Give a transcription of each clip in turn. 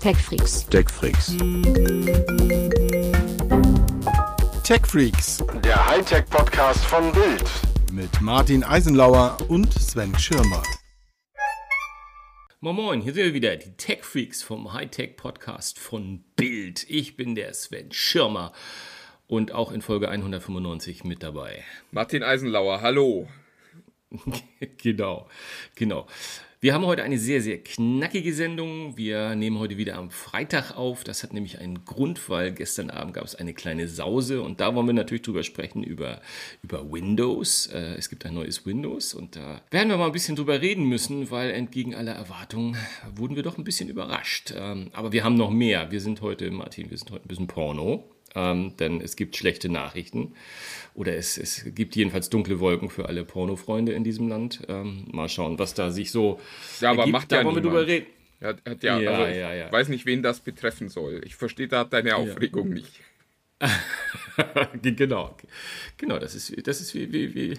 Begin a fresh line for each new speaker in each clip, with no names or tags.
TechFreaks.
TechFreaks.
TechFreaks
Der Hightech-Podcast von Bild.
mit Martin Eisenlauer und Sven Schirmer.
Moin Moin, hier sind wir wieder, die Tech Freaks vom Hightech Podcast von Bild. Ich bin der Sven Schirmer und auch in Folge 195 mit dabei.
Martin Eisenlauer, hallo.
genau, genau. Wir haben heute eine sehr, sehr knackige Sendung. Wir nehmen heute wieder am Freitag auf. Das hat nämlich einen Grund, weil gestern Abend gab es eine kleine Sause und da wollen wir natürlich drüber sprechen, über, über Windows. Äh, es gibt ein neues Windows und da werden wir mal ein bisschen drüber reden müssen, weil entgegen aller Erwartungen wurden wir doch ein bisschen überrascht. Ähm, aber wir haben noch mehr. Wir sind heute, Martin, wir sind heute ein bisschen Porno. Ähm, denn es gibt schlechte Nachrichten. Oder es, es gibt jedenfalls dunkle Wolken für alle Pornofreunde in diesem Land. Ähm, mal schauen, was da sich so.
Ja, aber
ergibt.
macht
da
ja
wollen wir drüber reden.
Hat, hat ja,
Ja,
also,
ja, ja.
Ich weiß nicht, wen das betreffen soll. Ich verstehe da deine Aufregung nicht.
genau, genau, das ist, das ist wie, wie, wie,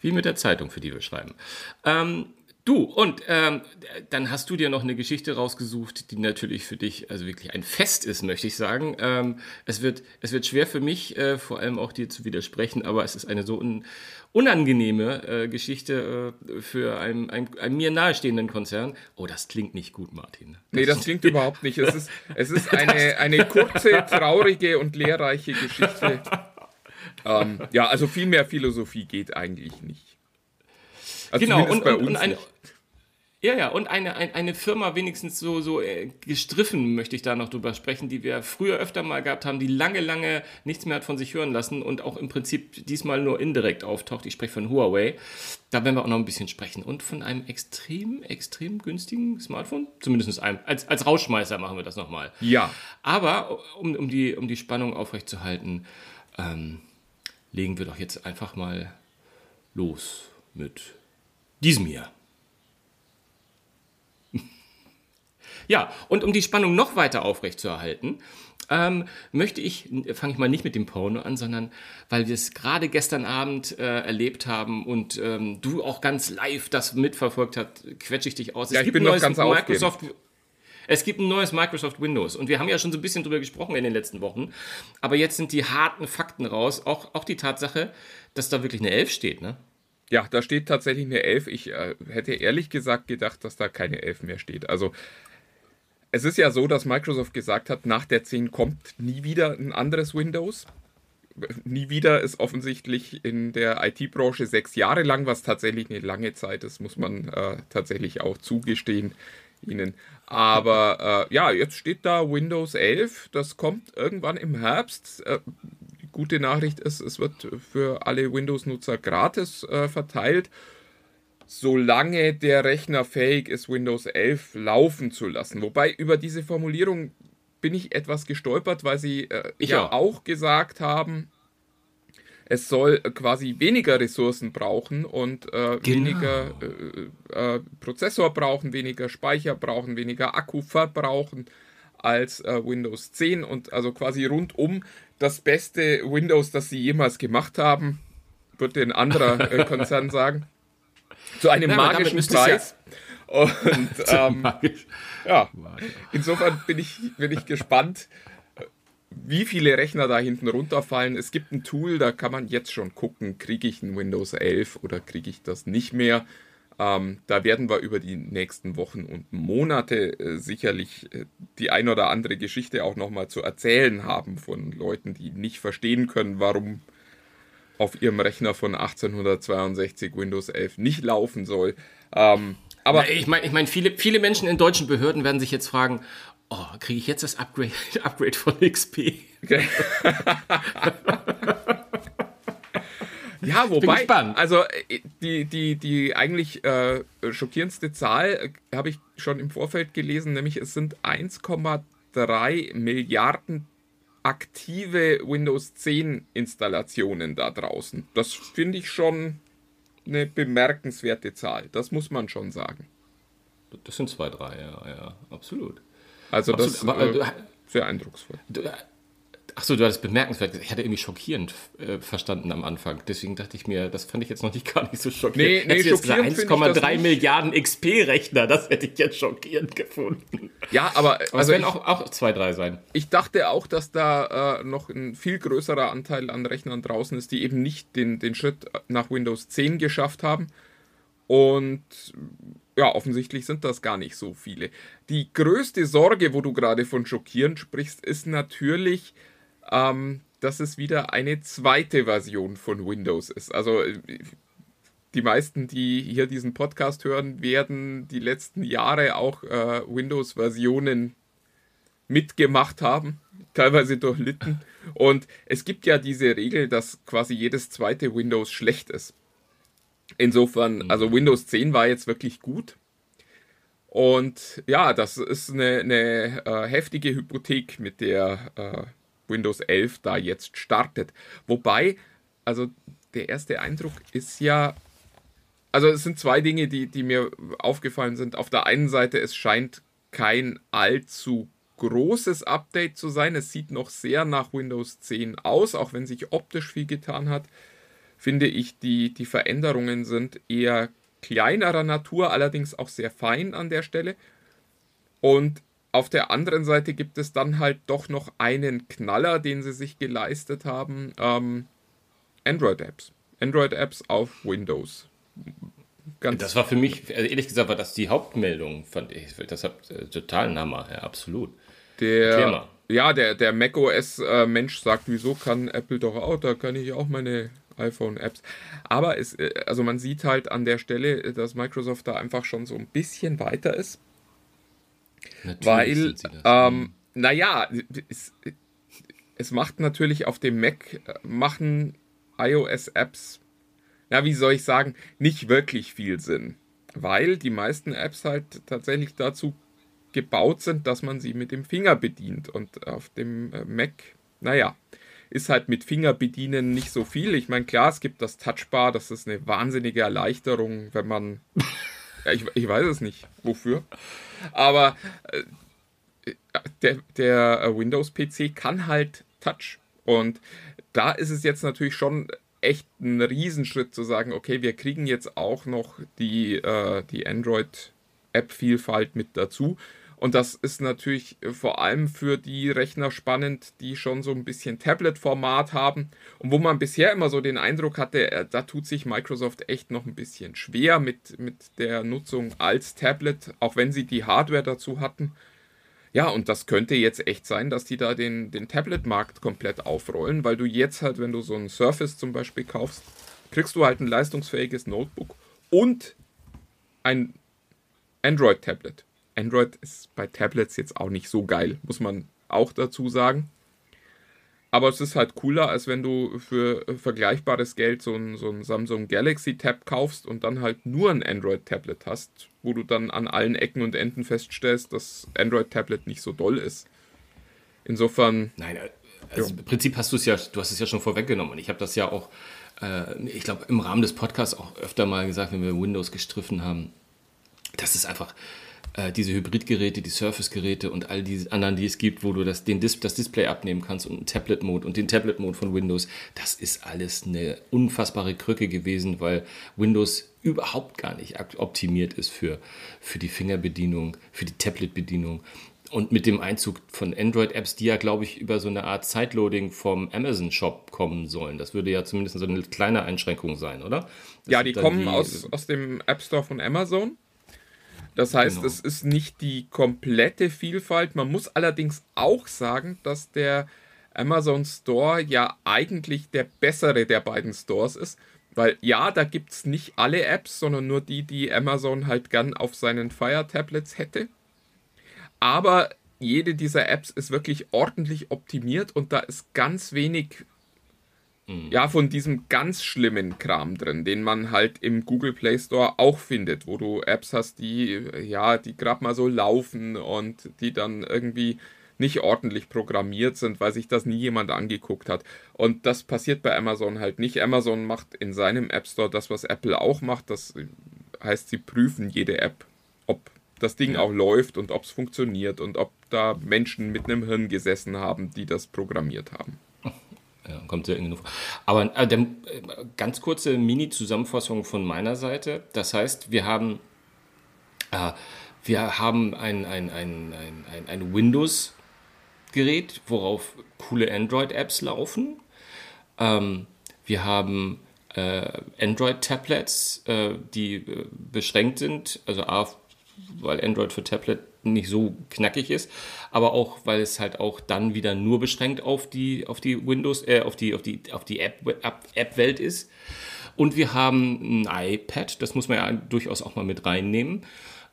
wie mit der Zeitung, für die wir schreiben. Ähm, du, und ähm, dann hast du dir noch eine Geschichte rausgesucht, die natürlich für dich also wirklich ein Fest ist, möchte ich sagen. Ähm, es, wird, es wird schwer für mich, äh, vor allem auch dir zu widersprechen, aber es ist eine so un, unangenehme äh, Geschichte äh, für einen, einen, einen mir nahestehenden Konzern. Oh, das klingt nicht gut, Martin.
Nee, das klingt überhaupt nicht. Es ist, es ist eine, eine kurze, traurige und lehrreiche Geschichte. Ähm, ja, also viel mehr Philosophie geht eigentlich nicht. Also
genau, und,
bei
und,
uns
und eine, ja, ja, und eine, ein, eine Firma wenigstens so, so äh, gestriffen, möchte ich da noch drüber sprechen, die wir früher öfter mal gehabt haben, die lange, lange nichts mehr hat von sich hören lassen und auch im Prinzip diesmal nur indirekt auftaucht. Ich spreche von Huawei. Da werden wir auch noch ein bisschen sprechen. Und von einem extrem, extrem günstigen Smartphone. Zumindest einem. Als, als Rausschmeißer machen wir das nochmal.
Ja,
Aber um, um, die, um die Spannung aufrechtzuerhalten, ähm, legen wir doch jetzt einfach mal los mit diesem hier. Ja, und um die Spannung noch weiter aufrechtzuerhalten, ähm, möchte ich, fange ich mal nicht mit dem Porno an, sondern weil wir es gerade gestern Abend äh, erlebt haben und ähm, du auch ganz live das mitverfolgt hast, quetsche ich dich aus.
Ja, ich bin noch ganz
Microsoft, es gibt ein neues Microsoft Windows und wir haben ja schon so ein bisschen drüber gesprochen in den letzten Wochen, aber jetzt sind die harten Fakten raus, auch, auch die Tatsache, dass da wirklich eine 11 steht, ne?
Ja, da steht tatsächlich eine 11. Ich äh, hätte ehrlich gesagt gedacht, dass da keine 11 mehr steht. Also es ist ja so, dass Microsoft gesagt hat, nach der 10 kommt nie wieder ein anderes Windows. Nie wieder ist offensichtlich in der IT-Branche sechs Jahre lang, was tatsächlich eine lange Zeit ist, muss man äh, tatsächlich auch zugestehen ihnen. Aber äh, ja, jetzt steht da Windows 11, das kommt irgendwann im Herbst. Äh, gute Nachricht ist, es wird für alle Windows-Nutzer gratis äh, verteilt solange der Rechner fähig ist, Windows 11 laufen zu lassen. Wobei über diese Formulierung bin ich etwas gestolpert, weil sie äh, ja
auch.
auch gesagt haben, es soll quasi weniger Ressourcen brauchen und äh, weniger äh, äh, Prozessor brauchen, weniger Speicher brauchen, weniger Akku verbrauchen als äh, Windows 10 und also quasi rundum das beste Windows, das sie jemals gemacht haben, würde ein anderer äh, Konzern sagen. Zu einem
damit
magischen
müsste es ja-
Preis. Und ähm, ja, insofern bin ich, bin ich gespannt, wie viele Rechner da hinten runterfallen. Es gibt ein Tool, da kann man jetzt schon gucken, kriege ich ein Windows 11 oder kriege ich das nicht mehr. Ähm, da werden wir über die nächsten Wochen und Monate äh, sicherlich äh, die ein oder andere Geschichte auch nochmal zu erzählen haben von Leuten, die nicht verstehen können, warum auf ihrem Rechner von 1862 Windows 11 nicht laufen soll. Ähm, aber
Ich meine, ich mein, viele, viele Menschen in deutschen Behörden werden sich jetzt fragen, oh, kriege ich jetzt das Upgrade, Upgrade von XP?
Ja, wobei, also äh, die, die, die eigentlich äh, schockierendste Zahl äh, habe ich schon im Vorfeld gelesen, nämlich es sind 1,3 Milliarden aktive Windows 10 Installationen da draußen. Das finde ich schon eine bemerkenswerte Zahl. Das muss man schon sagen.
Das sind zwei, drei, ja, ja, absolut.
Also das
Absolut, aber,
äh,
äh,
sehr eindrucksvoll.
Du, Achso, du hattest bemerkenswert. Ich hatte irgendwie schockierend äh, verstanden am Anfang. Deswegen dachte ich mir, das fand ich jetzt noch nicht gar nicht so schockierend.
Nee, nee,
Hättest du
schockierend
jetzt
finde ich das
1,3
nicht.
Milliarden XP-Rechner, das hätte ich jetzt schockierend gefunden.
Ja, aber
Aber es
also
werden auch, auch zwei, drei sein.
ich dachte auch, dass da äh, noch ein viel größerer Anteil an Rechnern draußen ist, die eben nicht den, den Schritt nach Windows 10 geschafft haben. Und ja, offensichtlich sind das gar nicht so viele. Die größte Sorge, wo du gerade von schockieren sprichst, ist natürlich, ähm, dass es wieder eine zweite Version von Windows ist. Also äh, die meisten, die hier diesen Podcast hören, werden die letzten Jahre auch äh, Windows-Versionen mitgemacht haben, teilweise durchlitten. Und es gibt ja diese Regel, dass quasi jedes zweite Windows schlecht ist. Insofern, also Windows 10 war jetzt wirklich gut. Und ja, das ist eine, eine äh, heftige Hypothek, mit der äh, Windows 11 da jetzt startet. Wobei, also der erste Eindruck ist ja, also es sind zwei Dinge, die, die mir aufgefallen sind. Auf der einen Seite, es scheint kein allzu großes Update zu sein. Es sieht noch sehr nach Windows 10 aus, auch wenn sich optisch viel getan hat. Finde ich, die, die Veränderungen sind eher kleinerer Natur, allerdings auch sehr fein an der Stelle. Und auf der anderen Seite gibt es dann halt doch noch einen Knaller, den sie sich geleistet haben. Ähm, Android-Apps. Android-Apps auf Windows. Ganz
Das war für mich, also ehrlich gesagt, war das die Hauptmeldung, fand ich. Das hat äh, total ein Hammer, ja, absolut.
Der, ja, der, der macOS-Mensch sagt, wieso kann Apple doch auch, da kann ich auch meine iPhone-Apps. Aber es, äh, also man sieht halt an der Stelle, dass Microsoft da einfach schon so ein bisschen weiter ist.
Natürlich
Weil, ähm, naja, es, es macht natürlich auf dem Mac, äh, machen iOS-Apps, na, wie soll ich sagen, nicht wirklich viel Sinn. Weil die meisten Apps halt tatsächlich dazu gebaut sind, dass man sie mit dem Finger bedient. Und auf dem äh, Mac, naja, ist halt mit Finger bedienen nicht so viel. Ich meine, klar, es gibt das Touchbar, das ist eine wahnsinnige Erleichterung, wenn man. ja, ich, ich weiß es nicht, wofür. Aber äh, der, der äh, Windows-PC kann halt Touch. Und da ist es jetzt natürlich schon echt ein Riesenschritt zu sagen, okay, wir kriegen jetzt auch noch die, äh, die Android-App-Vielfalt mit dazu. Und das ist natürlich vor allem für die Rechner spannend, die schon so ein bisschen Tablet-Format haben und wo man bisher immer so den Eindruck hatte, äh, da tut sich Microsoft echt noch ein bisschen schwer mit, mit der Nutzung als Tablet, auch wenn sie die Hardware dazu hatten. Ja, und das könnte jetzt echt sein, dass die da den, den Tablet-Markt komplett aufrollen, weil du jetzt halt, wenn du so ein Surface zum Beispiel kaufst, kriegst du halt ein leistungsfähiges Notebook und ein Android-Tablet. Android ist bei Tablets jetzt auch nicht so geil, muss man auch dazu sagen. Aber es ist halt cooler, als wenn du für vergleichbares Geld so ein, so ein Samsung Galaxy Tab kaufst und dann halt nur ein Android-Tablet hast, wo du dann an allen Ecken und Enden feststellst, dass Android-Tablet nicht so doll ist. Insofern,
Nein, also im Prinzip hast du es ja, du hast es ja schon vorweggenommen. Und ich habe das ja auch, äh, ich glaube, im Rahmen des Podcasts auch öfter mal gesagt, wenn wir Windows gestriffen haben, das ist einfach äh, diese Hybridgeräte, die Surface-Geräte und all die anderen, die es gibt, wo du das, den Dis das Display abnehmen kannst und einen Tablet-Mode und den Tablet-Mode von Windows, das ist alles eine unfassbare Krücke gewesen, weil Windows überhaupt gar nicht optimiert ist für, für die Fingerbedienung, für die Tablet-Bedienung. Und mit dem Einzug von Android-Apps, die ja, glaube ich, über so eine Art Sideloading vom Amazon-Shop kommen sollen. Das würde ja zumindest so eine kleine Einschränkung sein, oder? Das
ja, die kommen aus, aus dem App Store von Amazon. Das heißt,
Genau.
es ist nicht die komplette Vielfalt. Man muss allerdings auch sagen, dass der Amazon Store ja eigentlich der bessere der beiden Stores ist. Weil ja, da gibt es nicht alle Apps, sondern nur die, die Amazon halt gern auf seinen Fire Tablets hätte. Aber jede dieser Apps ist wirklich ordentlich optimiert und da ist ganz wenig ja, von diesem ganz schlimmen Kram drin, den man halt im Google Play Store auch findet, wo du Apps hast, die, ja, die gerade mal so laufen und die dann irgendwie nicht ordentlich programmiert sind, weil sich das nie jemand angeguckt hat. Und das passiert bei Amazon halt nicht. Amazon macht in seinem App Store das, was Apple auch macht. Das heißt, sie prüfen jede App, ob das Ding auch läuft und ob es funktioniert und ob da Menschen mit einem Hirn gesessen haben, die das programmiert haben.
Ja, kommt selten genug. Aber äh, der, äh, ganz kurze Mini-Zusammenfassung von meiner Seite. Das heißt, wir haben, äh, wir haben ein, ein, ein, ein, ein, Windows-Gerät, worauf coole Android-Apps laufen. Ähm, wir haben äh, Android-Tablets, äh, die äh, beschränkt sind, also A, weil Android für Tablet nicht so knackig ist, aber auch, weil es halt auch dann wieder nur beschränkt auf die, auf die Windows, äh, auf die, auf die, auf die App-Welt ist. Und wir haben ein iPad, das muss man ja durchaus auch mal mit reinnehmen.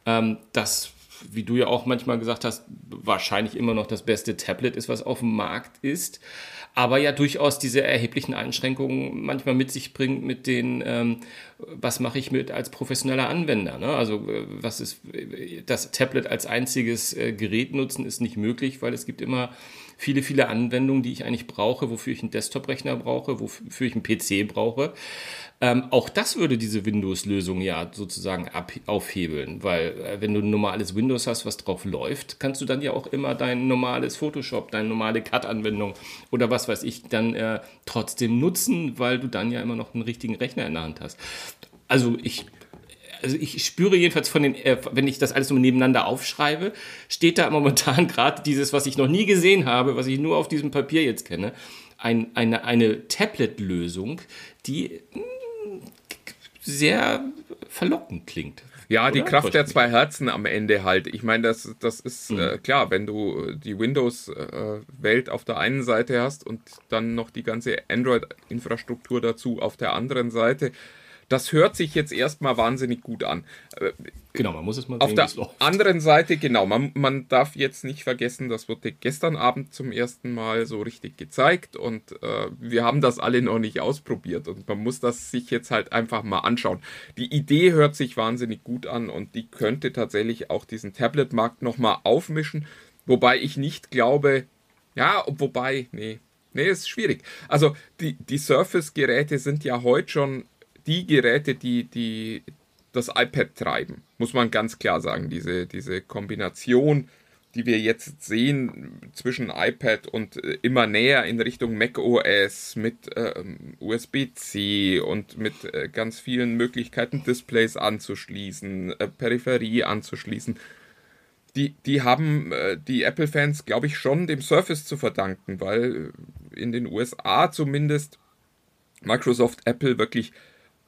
Ähm, das, wie du ja auch manchmal gesagt hast, wahrscheinlich immer noch das beste Tablet ist, was auf dem Markt ist aber ja durchaus diese erheblichen Einschränkungen manchmal mit sich bringt mit den, ähm, was mache ich mit als professioneller Anwender. Ne? Also äh, was ist, das Tablet als einziges äh, Gerät nutzen ist nicht möglich, weil es gibt immer viele, viele Anwendungen, die ich eigentlich brauche, wofür ich einen Desktop-Rechner brauche, wofür ich einen PC brauche. Ähm, auch das würde diese Windows-Lösung ja sozusagen aufhebeln, weil äh, wenn du ein normales Windows hast, was drauf läuft, kannst du dann ja auch immer dein normales Photoshop, deine normale Cut-Anwendung oder was weiß ich dann äh, trotzdem nutzen, weil du dann ja immer noch einen richtigen Rechner in der Hand hast. Also ich also ich spüre jedenfalls von den, äh, wenn ich das alles so nebeneinander aufschreibe, steht da momentan gerade dieses, was ich noch nie gesehen habe, was ich nur auf diesem Papier jetzt kenne, ein, eine, eine Tablet-Lösung, die sehr verlockend klingt.
Ja, Oder? die Kraft der zwei Herzen am Ende halt. Ich meine, das, das ist mhm. äh, klar, wenn du die Windows-Welt äh, auf der einen Seite hast und dann noch die ganze Android-Infrastruktur dazu auf der anderen Seite, das hört sich jetzt erstmal wahnsinnig gut an. Äh,
genau, man muss es mal
Auf der anderen Seite, genau, man, man darf jetzt nicht vergessen, das wurde gestern Abend zum ersten Mal so richtig gezeigt und äh, wir haben das alle noch nicht ausprobiert und man muss das sich jetzt halt einfach mal anschauen. Die Idee hört sich wahnsinnig gut an und die könnte tatsächlich auch diesen Tablet-Markt nochmal aufmischen, wobei ich nicht glaube, ja, wobei, nee, Nee, ist schwierig. Also die, die Surface-Geräte sind ja heute schon die Geräte, die, die das iPad treiben, muss man ganz klar sagen. Diese, diese Kombination, die wir jetzt sehen zwischen iPad und äh, immer näher in Richtung macOS mit äh, USB-C und mit äh, ganz vielen Möglichkeiten, Displays anzuschließen, äh, Peripherie anzuschließen. Die, die haben äh, die Apple-Fans, glaube ich, schon dem Surface zu verdanken, weil in den USA zumindest Microsoft Apple wirklich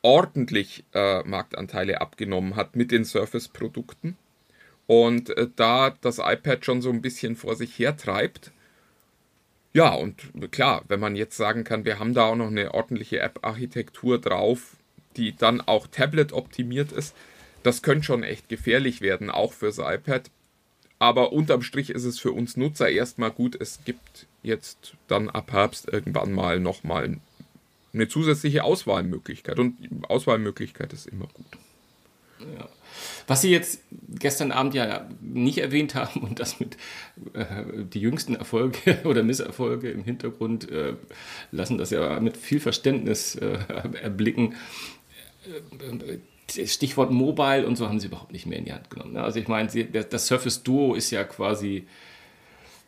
ordentlich äh, Marktanteile abgenommen hat mit den Surface-Produkten. Und äh, da das iPad schon so ein bisschen vor sich her treibt. Ja, und klar, wenn man jetzt sagen kann, wir haben da auch noch eine ordentliche App-Architektur drauf, die dann auch Tablet optimiert ist, das könnte schon echt gefährlich werden, auch fürs iPad. Aber unterm Strich ist es für uns Nutzer erstmal gut. Es gibt jetzt dann ab Herbst irgendwann mal nochmal eine zusätzliche Auswahlmöglichkeit. Und Auswahlmöglichkeit ist immer gut.
Ja. Was Sie jetzt gestern Abend ja nicht erwähnt haben und das mit äh, die jüngsten Erfolge oder Misserfolge im Hintergrund äh, lassen das ja mit viel Verständnis äh, erblicken. Äh, Stichwort Mobile und so haben Sie überhaupt nicht mehr in die Hand genommen. Ne? Also ich meine, das Surface Duo ist ja quasi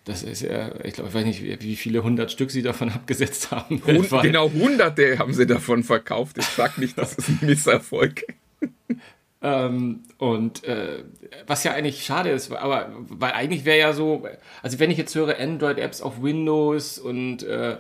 das ist ja, ich glaube, ich weiß nicht, wie viele hundert Stück sie davon abgesetzt haben.
Hund, genau, hunderte haben sie davon verkauft. Ich sag nicht, das ist ein Misserfolg.
ähm, und äh, was ja eigentlich schade ist, aber weil eigentlich wäre ja so, also wenn ich jetzt höre Android-Apps auf Windows und äh,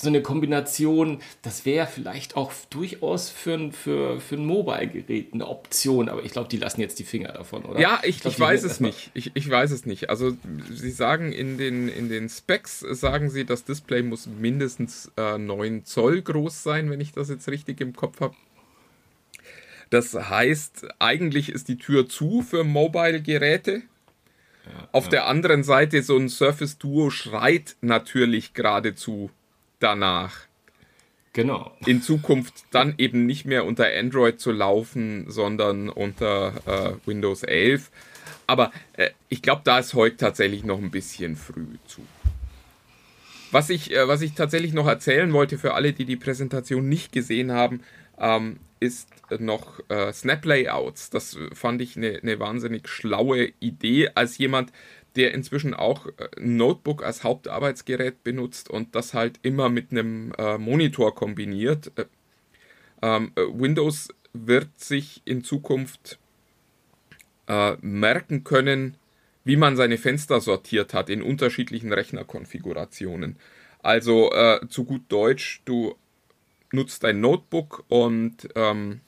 so eine Kombination, das wäre vielleicht auch durchaus für, für, für ein Mobile-Gerät eine Option, aber ich glaube, die lassen jetzt die Finger davon, oder?
Ja, ich, ich, glaub, ich weiß es nicht. Ich, ich weiß es nicht. Also sie sagen in den, in den Specs, sagen sie, das Display muss mindestens äh, 9 Zoll groß sein, wenn ich das jetzt richtig im Kopf habe. Das heißt, eigentlich ist die Tür zu für Mobile-Geräte. Ja, Auf ja. der anderen Seite, so ein Surface Duo schreit natürlich geradezu danach.
Genau.
In Zukunft dann eben nicht mehr unter Android zu laufen, sondern unter äh, Windows 11. Aber äh, ich glaube, da ist heute tatsächlich noch ein bisschen früh zu. Was ich, äh, was ich tatsächlich noch erzählen wollte für alle, die die Präsentation nicht gesehen haben, ähm, ist noch äh, Snap Layouts. Das fand ich eine ne wahnsinnig schlaue Idee als jemand, der inzwischen auch äh, ein Notebook als Hauptarbeitsgerät benutzt und das halt immer mit einem äh, Monitor kombiniert. Äh, ähm, äh, Windows wird sich in Zukunft äh, merken können, wie man seine Fenster sortiert hat in unterschiedlichen Rechnerkonfigurationen. Also äh, zu gut Deutsch, du nutzt dein Notebook und ähm,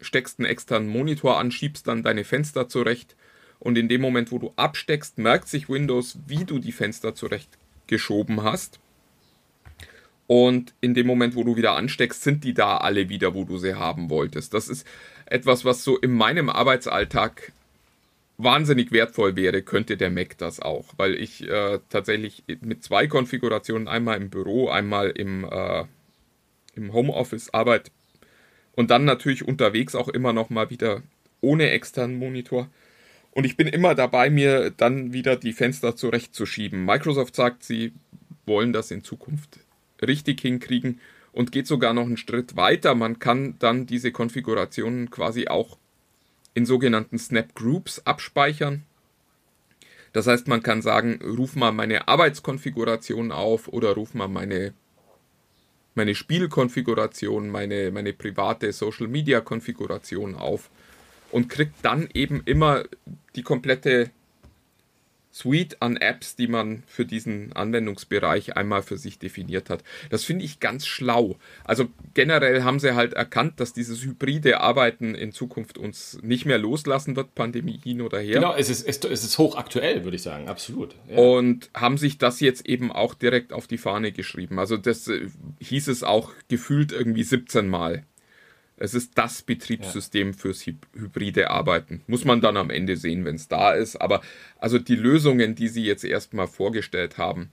steckst einen externen Monitor an, schiebst dann deine Fenster zurecht und in dem Moment, wo du absteckst, merkt sich Windows, wie du die Fenster zurecht geschoben hast. Und in dem Moment, wo du wieder ansteckst, sind die da alle wieder, wo du sie haben wolltest. Das ist etwas, was so in meinem Arbeitsalltag wahnsinnig wertvoll wäre, könnte der Mac das auch. Weil ich äh, tatsächlich mit zwei Konfigurationen, einmal im Büro, einmal im, äh, im Homeoffice arbeite und dann natürlich unterwegs auch immer noch mal wieder ohne externen Monitor. Und ich bin immer dabei, mir dann wieder die Fenster zurechtzuschieben. Microsoft sagt, sie wollen das in Zukunft richtig hinkriegen und geht sogar noch einen Schritt weiter. Man kann dann diese Konfigurationen quasi auch in sogenannten Snap Groups abspeichern. Das heißt, man kann sagen, ruf mal meine Arbeitskonfiguration auf oder ruf mal meine, meine Spielkonfiguration, meine, meine private Social Media Konfiguration auf und kriegt dann eben immer die komplette Suite an Apps, die man für diesen Anwendungsbereich einmal für sich definiert hat. Das finde ich ganz schlau. Also generell haben sie halt erkannt, dass dieses hybride Arbeiten in Zukunft uns nicht mehr loslassen wird, Pandemie hin oder her.
Genau, es ist, es ist hochaktuell, würde ich sagen, absolut.
Ja. Und haben sich das jetzt eben auch direkt auf die Fahne geschrieben. Also das äh, hieß es auch gefühlt irgendwie 17 Mal es ist das Betriebssystem ja. fürs hybride Arbeiten. Muss man dann am Ende sehen, wenn es da ist. Aber also die Lösungen, die sie jetzt erstmal vorgestellt haben,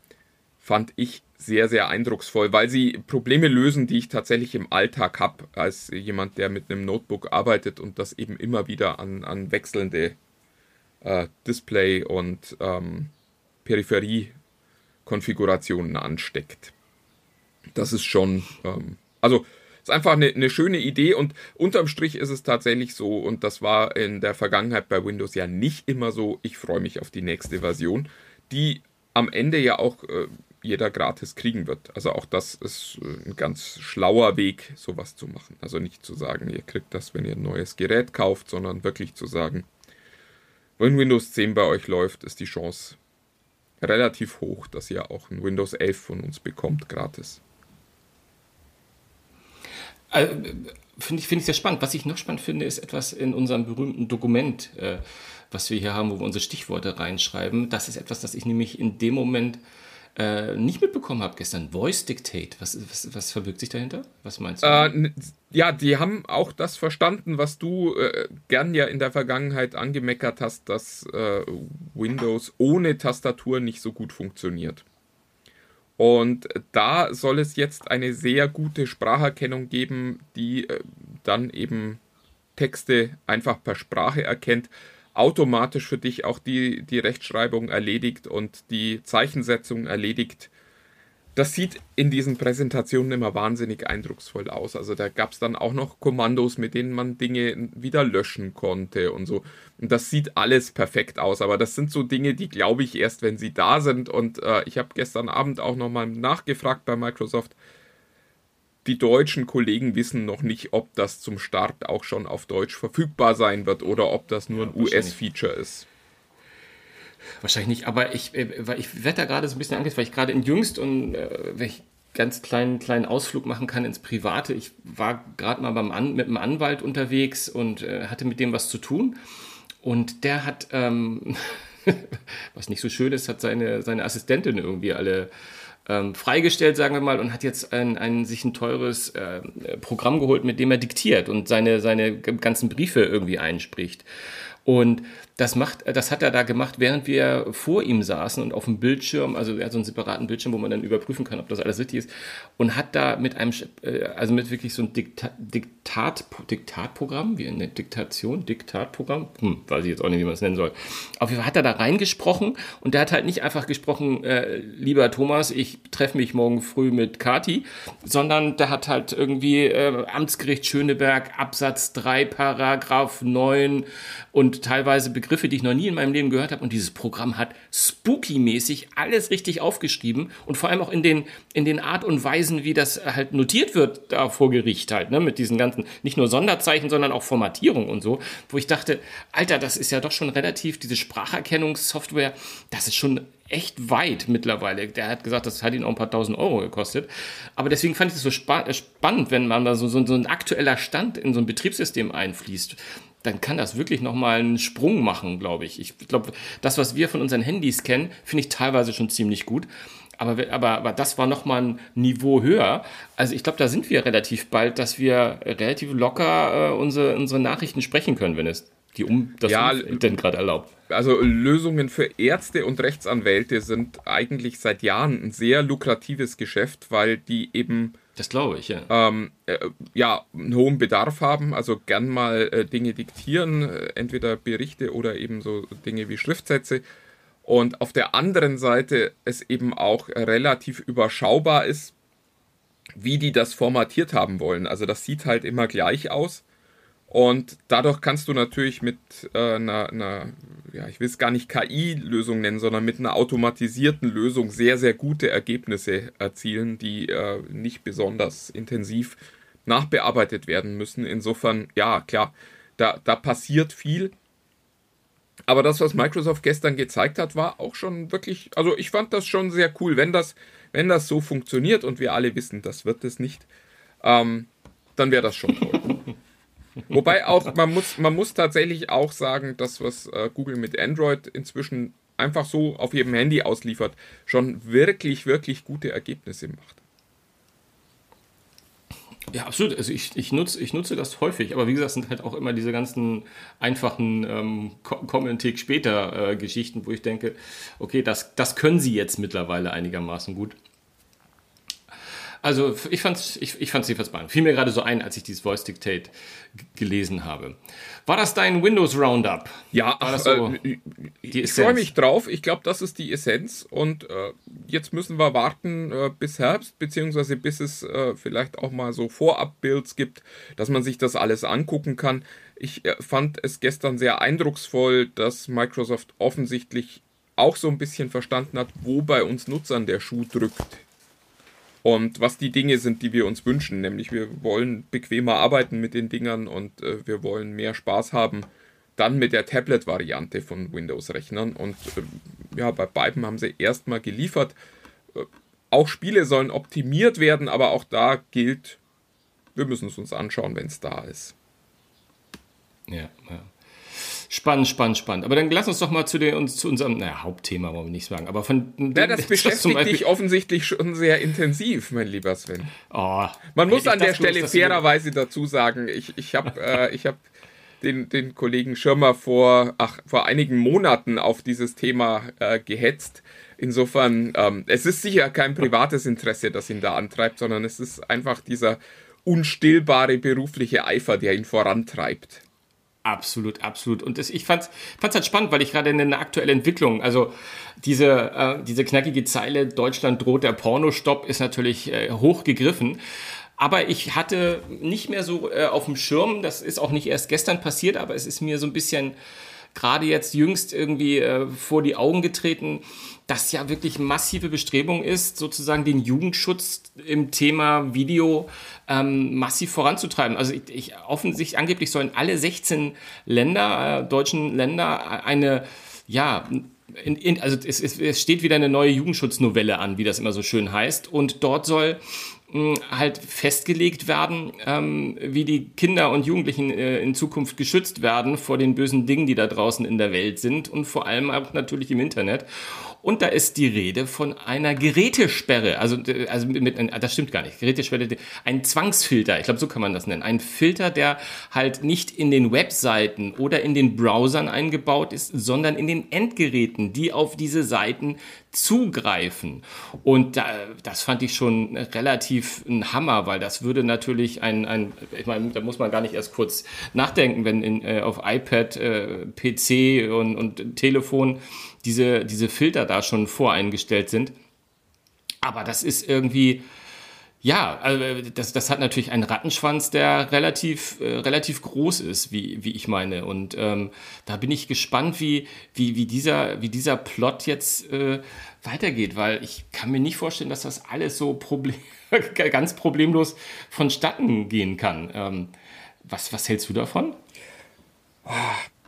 fand ich sehr, sehr eindrucksvoll, weil sie Probleme lösen, die ich tatsächlich im Alltag habe, als jemand, der mit einem Notebook arbeitet und das eben immer wieder an, an wechselnde äh, Display- und ähm, Peripherie-Konfigurationen ansteckt. Das ist schon, ähm, also ist einfach eine, eine schöne Idee und unterm Strich ist es tatsächlich so, und das war in der Vergangenheit bei Windows ja nicht immer so, ich freue mich auf die nächste Version, die am Ende ja auch äh, jeder gratis kriegen wird. Also auch das ist äh, ein ganz schlauer Weg, sowas zu machen. Also nicht zu sagen, ihr kriegt das, wenn ihr ein neues Gerät kauft, sondern wirklich zu sagen, wenn Windows 10 bei euch läuft, ist die Chance relativ hoch, dass ihr auch ein Windows 11 von uns bekommt, gratis.
Also, finde ich, find ich sehr spannend. Was ich noch spannend finde, ist etwas in unserem berühmten Dokument, äh, was wir hier haben, wo wir unsere Stichworte reinschreiben. Das ist etwas, das ich nämlich in dem Moment äh, nicht mitbekommen habe gestern. Voice Dictate. Was, was, was, verbirgt sich dahinter? Was meinst du?
Äh, ja, die haben auch das verstanden, was du äh, gern ja in der Vergangenheit angemeckert hast, dass äh, Windows ohne Tastatur nicht so gut funktioniert. Und da soll es jetzt eine sehr gute Spracherkennung geben, die äh, dann eben Texte einfach per Sprache erkennt, automatisch für dich auch die, die Rechtschreibung erledigt und die Zeichensetzung erledigt das sieht in diesen Präsentationen immer wahnsinnig eindrucksvoll aus. Also da gab es dann auch noch Kommandos, mit denen man Dinge wieder löschen konnte und so. Und das sieht alles perfekt aus. Aber das sind so Dinge, die glaube ich erst, wenn sie da sind. Und äh, ich habe gestern Abend auch nochmal nachgefragt bei Microsoft. Die deutschen Kollegen wissen noch nicht, ob das zum Start auch schon auf Deutsch verfügbar sein wird oder ob das nur ja, ein US-Feature ist.
Wahrscheinlich nicht, aber ich, äh, ich werde da gerade so ein bisschen angst, weil ich gerade in Jüngst und äh, wenn ich ganz kleinen, kleinen Ausflug machen kann ins Private. Ich war gerade mal beim An mit einem Anwalt unterwegs und äh, hatte mit dem was zu tun. Und der hat, ähm, was nicht so schön ist, hat seine, seine Assistentin irgendwie alle ähm, freigestellt, sagen wir mal, und hat jetzt ein, ein, sich ein teures äh, Programm geholt, mit dem er diktiert und seine, seine ganzen Briefe irgendwie einspricht. Und das macht, das hat er da gemacht, während wir vor ihm saßen und auf dem Bildschirm, also er hat so einen separaten Bildschirm, wo man dann überprüfen kann, ob das alles richtig ist, und hat da mit einem, äh, also mit wirklich so einem Dikta Diktat, Diktatprogramm, wie eine Diktation, Diktatprogramm, hm, weiß ich jetzt auch nicht, wie man es nennen soll. Auf jeden Fall hat er da reingesprochen und der hat halt nicht einfach gesprochen, äh, lieber Thomas, ich treffe mich morgen früh mit Kati, sondern der hat halt irgendwie äh, Amtsgericht Schöneberg, Absatz 3, Paragraph 9 und teilweise Begriffe, die ich noch nie in meinem Leben gehört habe. Und dieses Programm hat spooky-mäßig alles richtig aufgeschrieben und vor allem auch in den, in den Art und Weisen, wie das halt notiert wird da vor Gericht halt, ne, mit diesen ganzen, nicht nur Sonderzeichen, sondern auch Formatierung und so, wo ich dachte, Alter, das ist ja doch schon relativ, diese Spracherkennungssoftware, das ist schon echt weit mittlerweile. Der hat gesagt, das hat ihn auch ein paar tausend Euro gekostet. Aber deswegen fand ich es so spa spannend, wenn man da so, so, so ein aktueller Stand in so ein Betriebssystem einfließt dann kann das wirklich nochmal einen Sprung machen, glaube ich. Ich glaube, das, was wir von unseren Handys kennen, finde ich teilweise schon ziemlich gut. Aber, aber, aber das war nochmal ein Niveau höher. Also ich glaube, da sind wir relativ bald, dass wir relativ locker äh, unsere, unsere Nachrichten sprechen können, wenn es die um das
Ja,
denn gerade erlaubt.
Also Lösungen für Ärzte und Rechtsanwälte sind eigentlich seit Jahren ein sehr lukratives Geschäft, weil die eben
Das glaube ich, ja.
ähm, äh, ja, einen hohen Bedarf haben, also gern mal äh, Dinge diktieren, äh, entweder Berichte oder eben so Dinge wie Schriftsätze. Und auf der anderen Seite es eben auch relativ überschaubar ist, wie die das formatiert haben wollen. Also das sieht halt immer gleich aus. Und dadurch kannst du natürlich mit äh, einer, einer, ja, ich will es gar nicht KI-Lösung nennen, sondern mit einer automatisierten Lösung sehr, sehr gute Ergebnisse erzielen, die äh, nicht besonders intensiv nachbearbeitet werden müssen. Insofern, ja, klar, da, da passiert viel. Aber das, was Microsoft gestern gezeigt hat, war auch schon wirklich, also ich fand das schon sehr cool, wenn das, wenn das so funktioniert und wir alle wissen, das wird es nicht, ähm, dann wäre das schon toll. Wobei auch, man muss, man muss tatsächlich auch sagen, das, was äh, Google mit Android inzwischen einfach so auf jedem Handy ausliefert, schon wirklich, wirklich gute Ergebnisse macht.
Ja, absolut. Also ich, ich, nutze, ich nutze das häufig, aber wie gesagt, es sind halt auch immer diese ganzen einfachen ähm, Comment später äh, Geschichten, wo ich denke, okay, das, das können sie jetzt mittlerweile einigermaßen gut. Also ich fand's, ich, ich fand's jedenfalls spannend. Fiel mir gerade so ein, als ich dieses Voice Dictate gelesen habe. War das dein Windows Roundup?
Ja,
War das so
äh, ich freue mich drauf. Ich glaube, das ist die Essenz. Und äh, jetzt müssen wir warten äh, bis Herbst, beziehungsweise bis es äh, vielleicht auch mal so Vorab-Builds gibt, dass man sich das alles angucken kann. Ich äh, fand es gestern sehr eindrucksvoll, dass Microsoft offensichtlich auch so ein bisschen verstanden hat, wo bei uns Nutzern der Schuh drückt. Und was die Dinge sind, die wir uns wünschen, nämlich wir wollen bequemer arbeiten mit den Dingern und äh, wir wollen mehr Spaß haben, dann mit der Tablet-Variante von Windows-Rechnern. Und äh, ja, bei beiden haben sie erstmal geliefert. Äh, auch Spiele sollen optimiert werden, aber auch da gilt, wir müssen es uns anschauen, wenn es da ist.
Ja, ja. Spannend, spannend, spannend. Aber dann lass uns doch mal zu, den, uns, zu unserem, naja, Hauptthema wollen wir nicht sagen, aber von
Ja, das beschäftigt
Beispiel-
dich offensichtlich schon sehr intensiv, mein lieber Sven.
Oh,
Man muss an der
das
Stelle fairerweise dazu sagen, ich, ich habe äh, ich hab den, den Kollegen Schirmer vor, ach, vor einigen Monaten auf dieses Thema äh, gehetzt. Insofern, ähm, es ist sicher kein privates Interesse, das ihn da antreibt, sondern es ist einfach dieser unstillbare berufliche Eifer, der ihn vorantreibt.
Absolut, absolut. Und das, ich fand's, fand's halt spannend, weil ich gerade in einer aktuellen Entwicklung, also diese, äh, diese knackige Zeile, Deutschland droht der Pornostopp, ist natürlich äh, hoch gegriffen. Aber ich hatte nicht mehr so äh, auf dem Schirm, das ist auch nicht erst gestern passiert, aber es ist mir so ein bisschen gerade jetzt jüngst irgendwie äh, vor die Augen getreten, dass ja wirklich massive Bestrebung ist, sozusagen den Jugendschutz im Thema Video ähm, massiv voranzutreiben. Also ich, ich offensichtlich angeblich sollen alle 16 Länder, äh, deutschen Länder, eine ja in, in, also es, es, steht wieder eine neue Jugendschutznovelle an, wie das immer so schön heißt, und dort soll mh, halt festgelegt werden, ähm, wie die Kinder und Jugendlichen äh, in Zukunft geschützt werden vor den bösen Dingen, die da draußen in der Welt sind und vor allem auch natürlich im Internet. Und da ist die Rede von einer Gerätesperre. Also, also mit, das stimmt gar nicht. Gerätesperre, ein Zwangsfilter. Ich glaube, so kann man das nennen. Ein Filter, der halt nicht in den Webseiten oder in den Browsern eingebaut ist, sondern in den Endgeräten, die auf diese Seiten zugreifen. Und da, das fand ich schon relativ ein Hammer, weil das würde natürlich ein, ein ich meine, da muss man gar nicht erst kurz nachdenken, wenn in, äh, auf iPad, äh, PC und, und Telefon diese, diese Filter da schon voreingestellt sind. Aber das ist irgendwie, ja, also das, das hat natürlich einen Rattenschwanz, der relativ, äh, relativ groß ist, wie, wie ich meine. Und ähm, da bin ich gespannt, wie, wie, wie, dieser, wie dieser Plot jetzt äh, weitergeht, weil ich kann mir nicht vorstellen, dass das alles so problem ganz problemlos vonstatten gehen kann. Ähm, was, was hältst du davon?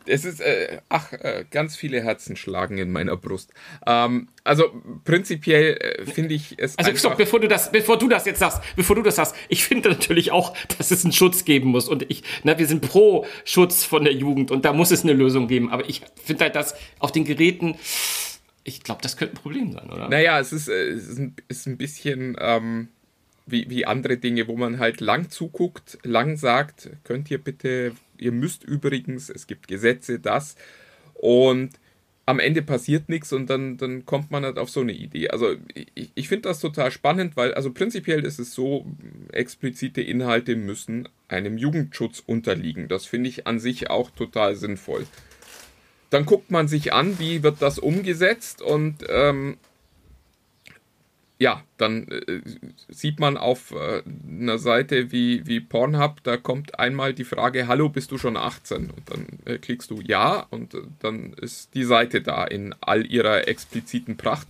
Es ist, äh, ach, äh, ganz viele Herzen schlagen in meiner Brust. Ähm, also prinzipiell äh, finde ich es.
Also stopp, bevor du das, bevor du das jetzt sagst, bevor du das sagst, ich finde natürlich auch, dass es einen Schutz geben muss. Und ich, na, wir sind pro Schutz von der Jugend und da muss es eine Lösung geben. Aber ich finde halt, dass auf den Geräten, ich glaube, das könnte ein Problem sein, oder?
Naja, es ist, äh, es ist, ein, ist ein bisschen. Ähm wie, wie andere Dinge, wo man halt lang zuguckt, lang sagt, könnt ihr bitte ihr müsst übrigens, es gibt Gesetze, das. Und am Ende passiert nichts und dann, dann kommt man halt auf so eine Idee. Also ich, ich finde das total spannend, weil also prinzipiell ist es so, explizite Inhalte müssen einem Jugendschutz unterliegen. Das finde ich an sich auch total sinnvoll. Dann guckt man sich an, wie wird das umgesetzt und ähm, ja, dann äh, sieht man auf äh, einer Seite wie, wie Pornhub, da kommt einmal die Frage, hallo, bist du schon 18? Und dann äh, klickst du ja und äh, dann ist die Seite da in all ihrer expliziten Pracht.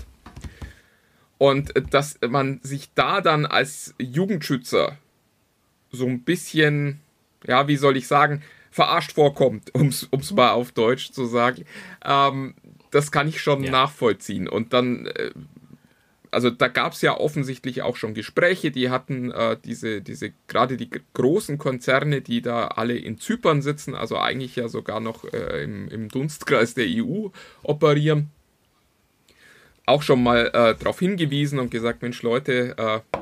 Und äh, dass man sich da dann als Jugendschützer so ein bisschen, ja, wie soll ich sagen, verarscht vorkommt, um es mal auf Deutsch zu sagen, ähm, das kann ich schon ja. nachvollziehen. Und dann äh, also da gab es ja offensichtlich auch schon Gespräche, die hatten äh, diese, diese, gerade die großen Konzerne, die da alle in Zypern sitzen, also eigentlich ja sogar noch äh, im, im, Dunstkreis der EU operieren, auch schon mal äh, darauf hingewiesen und gesagt, Mensch Leute, äh,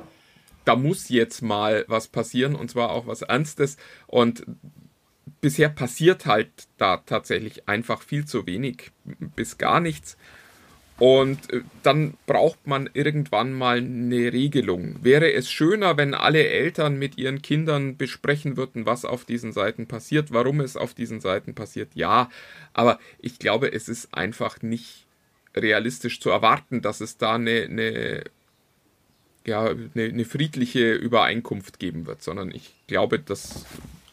da muss jetzt mal was passieren und zwar auch was Ernstes und bisher passiert halt da tatsächlich einfach viel zu wenig bis gar nichts. Und äh, dann braucht man irgendwann mal eine Regelung. Wäre es schöner, wenn alle Eltern mit ihren Kindern besprechen würden, was auf diesen Seiten passiert, warum es auf diesen Seiten passiert? Ja, aber ich glaube, es ist einfach nicht realistisch zu erwarten, dass es da eine, eine ja, eine, eine friedliche Übereinkunft geben wird, sondern ich glaube, dass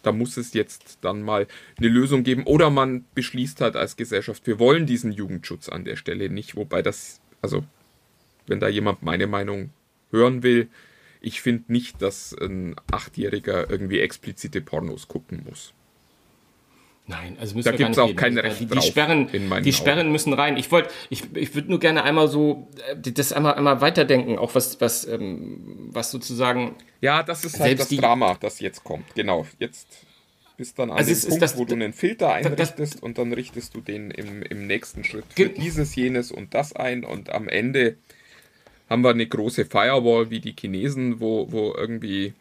da muss es jetzt dann mal eine Lösung geben. Oder man beschließt halt als Gesellschaft, wir wollen diesen Jugendschutz an der Stelle nicht. Wobei das, also, wenn da jemand meine Meinung hören will, ich finde nicht, dass ein Achtjähriger irgendwie explizite Pornos gucken muss.
Nein, also müssen
da gibt es auch kein
also Recht die, die Sperren, die Sperren müssen rein. Ich wollte, ich, ich würde nur gerne einmal so äh, das einmal einmal weiterdenken, auch was was ähm, was sozusagen.
Ja, das ist halt das Drama, das jetzt kommt. Genau, jetzt bist dann an also dem Punkt, das, wo du einen Filter einrichtest das, und dann richtest du den im, im nächsten Schritt für dieses, jenes und das ein und am Ende haben wir eine große Firewall wie die Chinesen, wo, wo irgendwie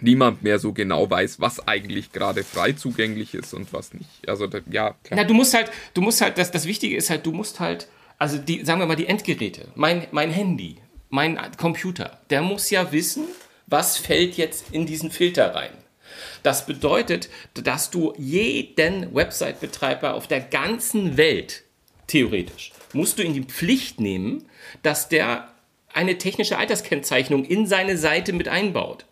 niemand mehr so genau weiß, was eigentlich gerade frei zugänglich ist und was nicht. Also ja,
klar. Na, du musst halt, du musst halt, das, das Wichtige ist halt, du musst halt, also die, sagen wir mal, die Endgeräte, mein, mein Handy, mein Computer, der muss ja wissen, was fällt jetzt in diesen Filter rein. Das bedeutet, dass du jeden Website-Betreiber auf der ganzen Welt, theoretisch, musst du in die Pflicht nehmen, dass der eine technische Alterskennzeichnung in seine Seite mit einbaut.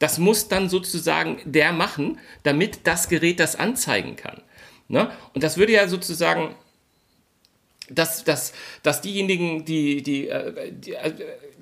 Das muss dann sozusagen der machen, damit das Gerät das anzeigen kann. Ne? Und das würde ja sozusagen dass, dass, dass diejenigen, die, die, äh, die, äh,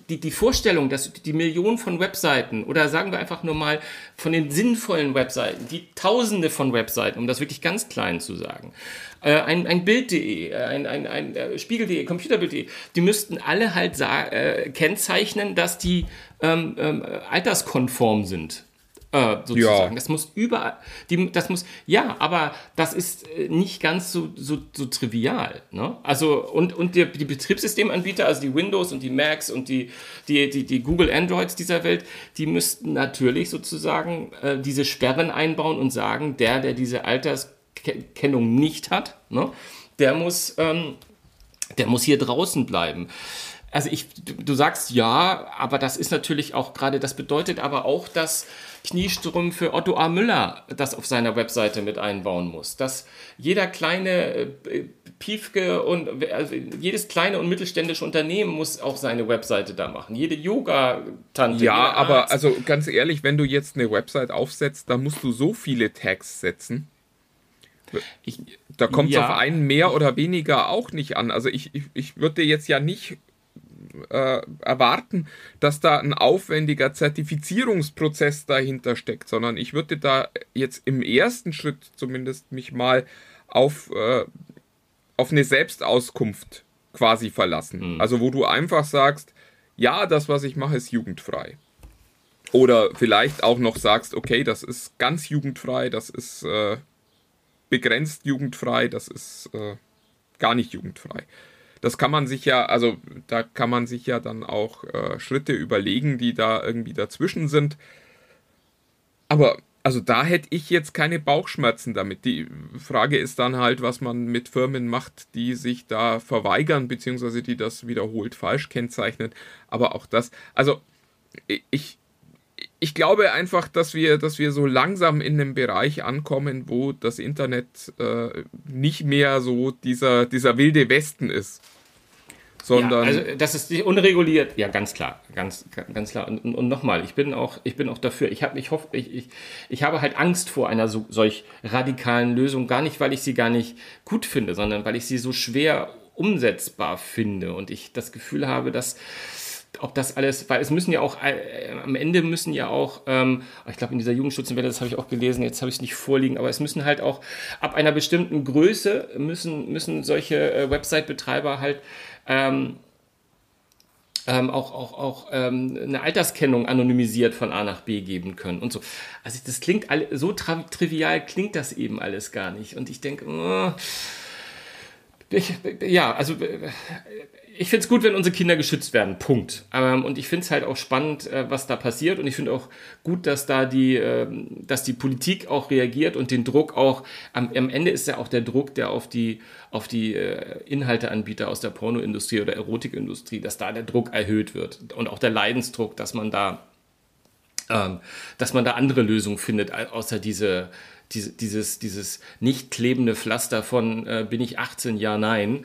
die, die Vorstellung, dass die Millionen von Webseiten oder sagen wir einfach nur mal von den sinnvollen Webseiten, die Tausende von Webseiten, um das wirklich ganz klein zu sagen, äh, ein, ein Bild.de, ein, ein, ein äh, Spiegel.de, Computerbild.de, die müssten alle halt äh, kennzeichnen, dass die ähm, ähm, alterskonform sind. Äh, sozusagen. Ja. Das muss überall, die, das muss, ja, aber das ist äh, nicht ganz so, so, so trivial. Ne? Also, und, und die, die Betriebssystemanbieter, also die Windows und die Macs und die, die, die, die Google Androids dieser Welt, die müssten natürlich sozusagen äh, diese Sperren einbauen und sagen, der, der diese Alterskennung nicht hat, ne, der muss, ähm, der muss hier draußen bleiben. Also ich, du, sagst ja, aber das ist natürlich auch gerade, das bedeutet aber auch, dass Kniestrümpfe Otto A. Müller das auf seiner Webseite mit einbauen muss. Dass jeder kleine äh, Piefke und also jedes kleine und mittelständische Unternehmen muss auch seine Webseite da machen. Jede Yoga-Tante.
Ja, aber also ganz ehrlich, wenn du jetzt eine Website aufsetzt, dann musst du so viele Tags setzen. Ich, da kommt es ja. auf einen mehr oder weniger auch nicht an. Also ich, ich, ich würde jetzt ja nicht äh, erwarten, dass da ein aufwendiger Zertifizierungsprozess dahinter steckt, sondern ich würde da jetzt im ersten Schritt zumindest mich mal auf, äh, auf eine Selbstauskunft quasi verlassen. Mhm. Also wo du einfach sagst, ja, das, was ich mache, ist jugendfrei. Oder vielleicht auch noch sagst, okay, das ist ganz jugendfrei, das ist äh, begrenzt jugendfrei, das ist äh, gar nicht jugendfrei das kann man sich ja, also da kann man sich ja dann auch äh, Schritte überlegen, die da irgendwie dazwischen sind. Aber also da hätte ich jetzt keine Bauchschmerzen damit. Die Frage ist dann halt, was man mit Firmen macht, die sich da verweigern, beziehungsweise die das wiederholt falsch kennzeichnen. Aber auch das, also ich, ich glaube einfach, dass wir, dass wir so langsam in einem Bereich ankommen, wo das Internet äh, nicht mehr so dieser, dieser wilde Westen ist. Sondern
ja, also das ist unreguliert, ja ganz klar, ganz, ganz klar. Und, und, nochmal, ich bin auch, ich bin auch dafür. Ich habe, ich hoffe, ich, ich, ich habe halt Angst vor einer so, solch radikalen Lösung, gar nicht, weil ich sie gar nicht gut finde, sondern weil ich sie so schwer umsetzbar finde und ich das Gefühl habe, dass ob das alles, weil es müssen ja auch, äh, am Ende müssen ja auch, ähm, ich glaube in dieser Jugendschutzwelle, das habe ich auch gelesen, jetzt habe ich es nicht vorliegen, aber es müssen halt auch ab einer bestimmten Größe müssen, müssen solche äh, Website-Betreiber halt ähm, ähm, auch, auch, auch ähm, eine Alterskennung anonymisiert von A nach B geben können und so. Also das klingt alle, so trivial klingt das eben alles gar nicht. Und ich denke, oh, ja, also äh, ich finde es gut, wenn unsere Kinder geschützt werden. Punkt. Ähm, und ich finde es halt auch spannend, äh, was da passiert. Und ich finde auch gut, dass da die, äh, dass die Politik auch reagiert und den Druck auch, am, am, Ende ist ja auch der Druck, der auf die, auf die äh, Inhalteanbieter aus der Pornoindustrie oder Erotikindustrie, dass da der Druck erhöht wird. Und auch der Leidensdruck, dass man da, ähm, dass man da andere Lösungen findet, außer diese, diese dieses, dieses nicht klebende Pflaster von äh, bin ich 18, ja, nein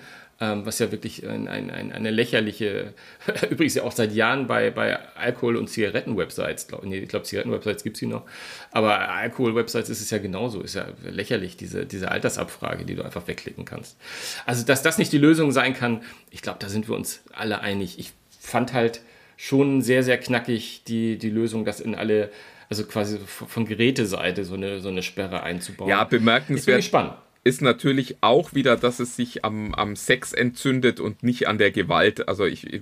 was ja wirklich ein, ein, ein, eine lächerliche, übrigens ja auch seit Jahren bei, bei Alkohol- und Zigaretten-Websites, glaub, nee, ich glaube, Zigaretten-Websites gibt es hier noch, aber Alkohol-Websites ist es ja genauso, ist ja lächerlich, diese, diese Altersabfrage, die du einfach wegklicken kannst. Also, dass das nicht die Lösung sein kann, ich glaube, da sind wir uns alle einig. Ich fand halt schon sehr, sehr knackig die, die Lösung, das in alle also quasi von Geräteseite so eine, so eine Sperre einzubauen.
Ja, bemerkenswert. Ich bin gespannt ist natürlich auch wieder, dass es sich am, am Sex entzündet und nicht an der Gewalt. Also ich, ich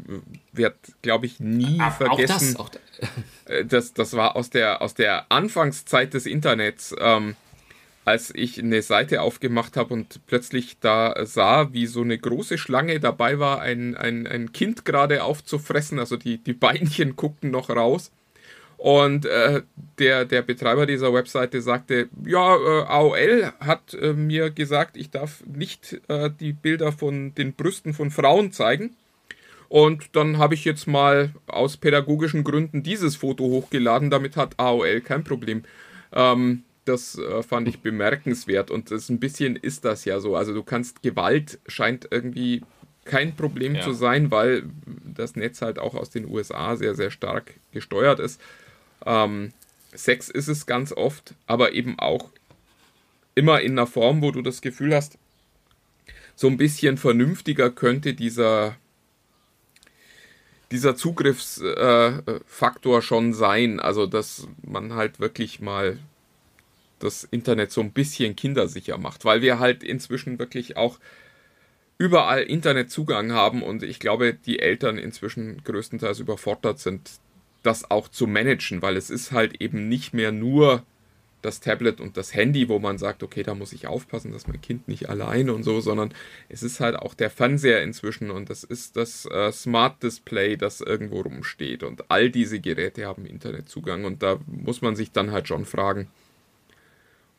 werde, glaube ich, nie Ach, vergessen. Auch das, auch äh, das, das war aus der, aus der Anfangszeit des Internets, ähm, als ich eine Seite aufgemacht habe und plötzlich da sah, wie so eine große Schlange dabei war, ein, ein, ein Kind gerade aufzufressen. Also die, die Beinchen guckten noch raus. Und äh, der, der Betreiber dieser Webseite sagte, ja, äh, AOL hat äh, mir gesagt, ich darf nicht äh, die Bilder von den Brüsten von Frauen zeigen. Und dann habe ich jetzt mal aus pädagogischen Gründen dieses Foto hochgeladen. Damit hat AOL kein Problem. Ähm, das äh, fand ich bemerkenswert. Und das ein bisschen ist das ja so. Also du kannst Gewalt scheint irgendwie kein Problem ja. zu sein, weil das Netz halt auch aus den USA sehr, sehr stark gesteuert ist. Ähm, Sex ist es ganz oft, aber eben auch immer in einer Form, wo du das Gefühl hast, so ein bisschen vernünftiger könnte dieser, dieser Zugriffsfaktor äh, schon sein. Also, dass man halt wirklich mal das Internet so ein bisschen kindersicher macht, weil wir halt inzwischen wirklich auch überall Internetzugang haben und ich glaube, die Eltern inzwischen größtenteils überfordert sind, das auch zu managen, weil es ist halt eben nicht mehr nur das Tablet und das Handy, wo man sagt, okay, da muss ich aufpassen, dass mein Kind nicht alleine und so, sondern es ist halt auch der Fernseher inzwischen und das ist das äh, Smart Display, das irgendwo rumsteht und all diese Geräte haben Internetzugang und da muss man sich dann halt schon fragen,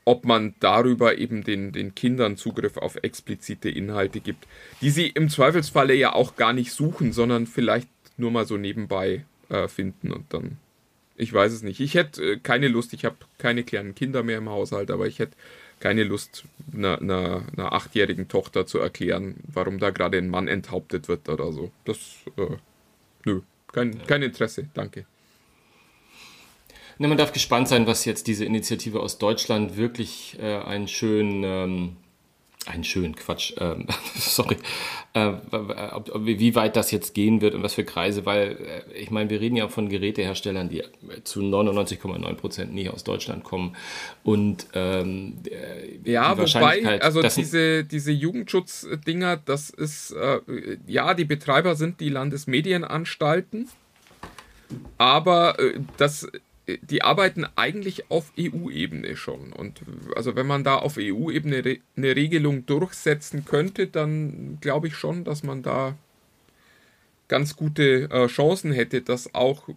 ob man darüber eben den, den Kindern Zugriff auf explizite Inhalte gibt, die sie im Zweifelsfalle ja auch gar nicht suchen, sondern vielleicht nur mal so nebenbei äh, finden und dann ich weiß es nicht. Ich hätte äh, keine Lust, ich habe keine kleinen Kinder mehr im Haushalt, aber ich hätte keine Lust, einer, einer, einer achtjährigen Tochter zu erklären, warum da gerade ein Mann enthauptet wird oder so. Das, äh, nö, kein, kein Interesse, danke.
Na, man darf gespannt sein, was jetzt diese Initiative aus Deutschland wirklich äh, einen schönen ähm, ein schönen Quatsch, ähm, sorry, äh, ob, ob, wie weit das jetzt gehen wird und was für Kreise, weil äh, ich meine, wir reden ja von Geräteherstellern, die zu 99,9 Prozent nicht aus Deutschland kommen. Und ähm,
äh, ja, wobei, also diese, diese Jugendschutzdinger, das ist, äh, ja, die Betreiber sind die Landesmedienanstalten, aber äh, das die arbeiten eigentlich auf EU-Ebene schon. Und also wenn man da auf EU-Ebene eine Regelung durchsetzen könnte, dann glaube ich schon, dass man da ganz gute äh, Chancen hätte, das auch,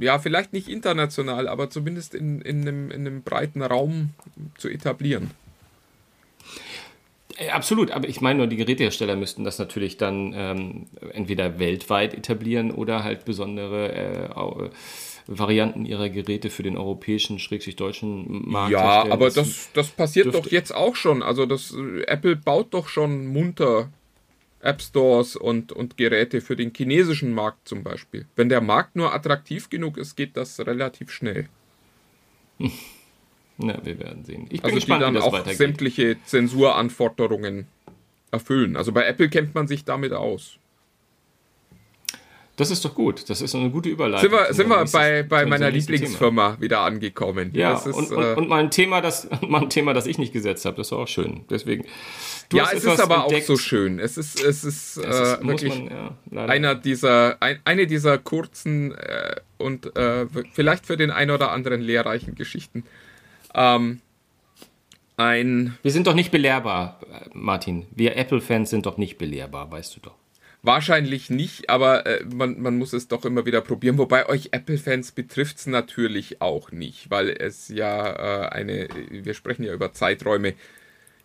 ja, vielleicht nicht international, aber zumindest in, in, einem, in einem breiten Raum zu etablieren.
Äh, absolut, aber ich meine nur, die Gerätehersteller müssten das natürlich dann ähm, entweder weltweit etablieren oder halt besondere äh, Varianten ihrer Geräte für den europäischen, schrägstrich deutschen
Markt. Ja, aber das, das passiert doch jetzt auch schon. Also das Apple baut doch schon munter App Stores und, und Geräte für den chinesischen Markt zum Beispiel. Wenn der Markt nur attraktiv genug ist, geht das relativ schnell.
Na, wir werden sehen.
Ich bin also gespannt, die dann auch weitergeht. sämtliche Zensuranforderungen erfüllen. Also bei Apple kennt man sich damit aus.
Das ist doch gut. Das ist eine gute Überleitung.
Sind wir, sind wir bei, bei meiner Lieblingsfirma Thema. wieder angekommen.
Ja, ist, und, und, äh, und, mal, ein Thema, das, mal ein Thema, das ich nicht gesetzt habe. Das war auch schön. Deswegen.
ja, es ist aber entdeckt. auch so schön. Es ist, es ist, es ist äh, wirklich man, ja, einer dieser, ein, eine dieser kurzen äh, und äh, vielleicht für den einen oder anderen lehrreichen Geschichten. Ähm, ein
Wir sind doch nicht belehrbar, Martin. Wir Apple-Fans sind doch nicht belehrbar, weißt du doch.
Wahrscheinlich nicht, aber äh, man, man muss es doch immer wieder probieren. Wobei euch Apple-Fans betrifft es natürlich auch nicht, weil es ja äh, eine, wir sprechen ja über Zeiträume,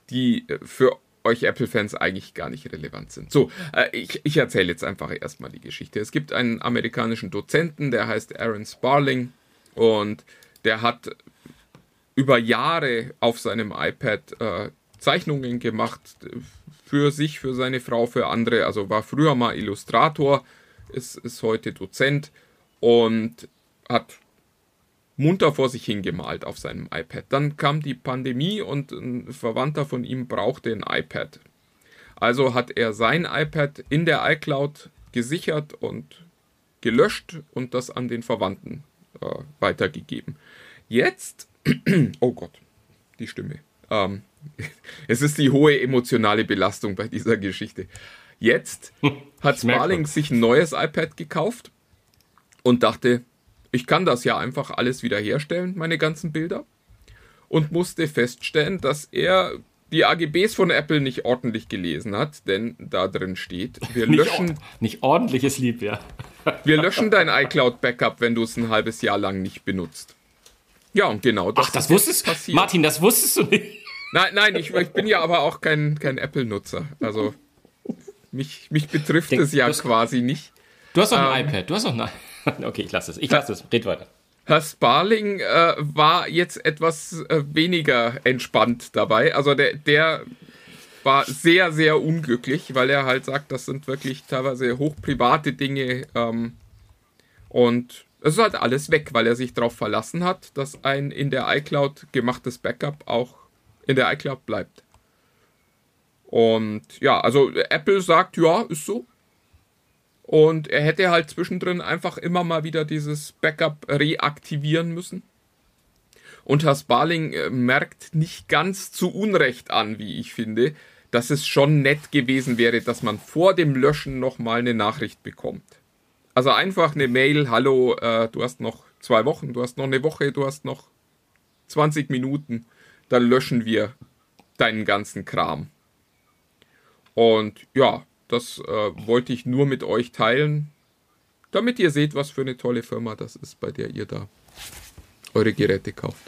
die äh, für euch Apple-Fans eigentlich gar nicht relevant sind. So, äh, ich, ich erzähle jetzt einfach erstmal die Geschichte. Es gibt einen amerikanischen Dozenten, der heißt Aaron Sparling und der hat über Jahre auf seinem iPad äh, Zeichnungen gemacht für sich, für seine Frau, für andere. Also war früher mal Illustrator, ist, ist heute Dozent und hat munter vor sich hingemalt auf seinem iPad. Dann kam die Pandemie und ein Verwandter von ihm brauchte ein iPad. Also hat er sein iPad in der iCloud gesichert und gelöscht und das an den Verwandten äh, weitergegeben. Jetzt, oh Gott, die Stimme. Ähm, es ist die hohe emotionale Belastung bei dieser Geschichte. Jetzt hat Sparling sich ein neues iPad gekauft und dachte, ich kann das ja einfach alles wiederherstellen, meine ganzen Bilder. Und musste feststellen, dass er die AGBs von Apple nicht ordentlich gelesen hat, denn da drin steht, wir löschen.
Nicht, nicht ordentliches Lieb, ja.
wir löschen dein iCloud-Backup, wenn du es ein halbes Jahr lang nicht benutzt. Ja, und genau
das Ach, das wusstest du? Martin, das wusstest du nicht.
Nein, nein, ich, ich bin ja aber auch kein, kein Apple-Nutzer. Also mich, mich betrifft Denk, es ja quasi nicht.
Du hast doch ein ähm, iPad, du hast doch ein Okay, ich lasse es. Ich lasse es. Red weiter.
Herr Sparling äh, war jetzt etwas äh, weniger entspannt dabei. Also der, der war sehr, sehr unglücklich, weil er halt sagt, das sind wirklich teilweise hochprivate Dinge. Ähm, und es ist halt alles weg, weil er sich darauf verlassen hat, dass ein in der iCloud gemachtes Backup auch in der iCloud bleibt. Und ja, also Apple sagt, ja, ist so. Und er hätte halt zwischendrin einfach immer mal wieder dieses Backup reaktivieren müssen. Und Herr Sparling äh, merkt nicht ganz zu Unrecht an, wie ich finde, dass es schon nett gewesen wäre, dass man vor dem Löschen nochmal eine Nachricht bekommt. Also einfach eine Mail, hallo, äh, du hast noch zwei Wochen, du hast noch eine Woche, du hast noch 20 Minuten, dann löschen wir deinen ganzen Kram. Und ja, das äh, wollte ich nur mit euch teilen, damit ihr seht, was für eine tolle Firma das ist, bei der ihr da eure Geräte kauft.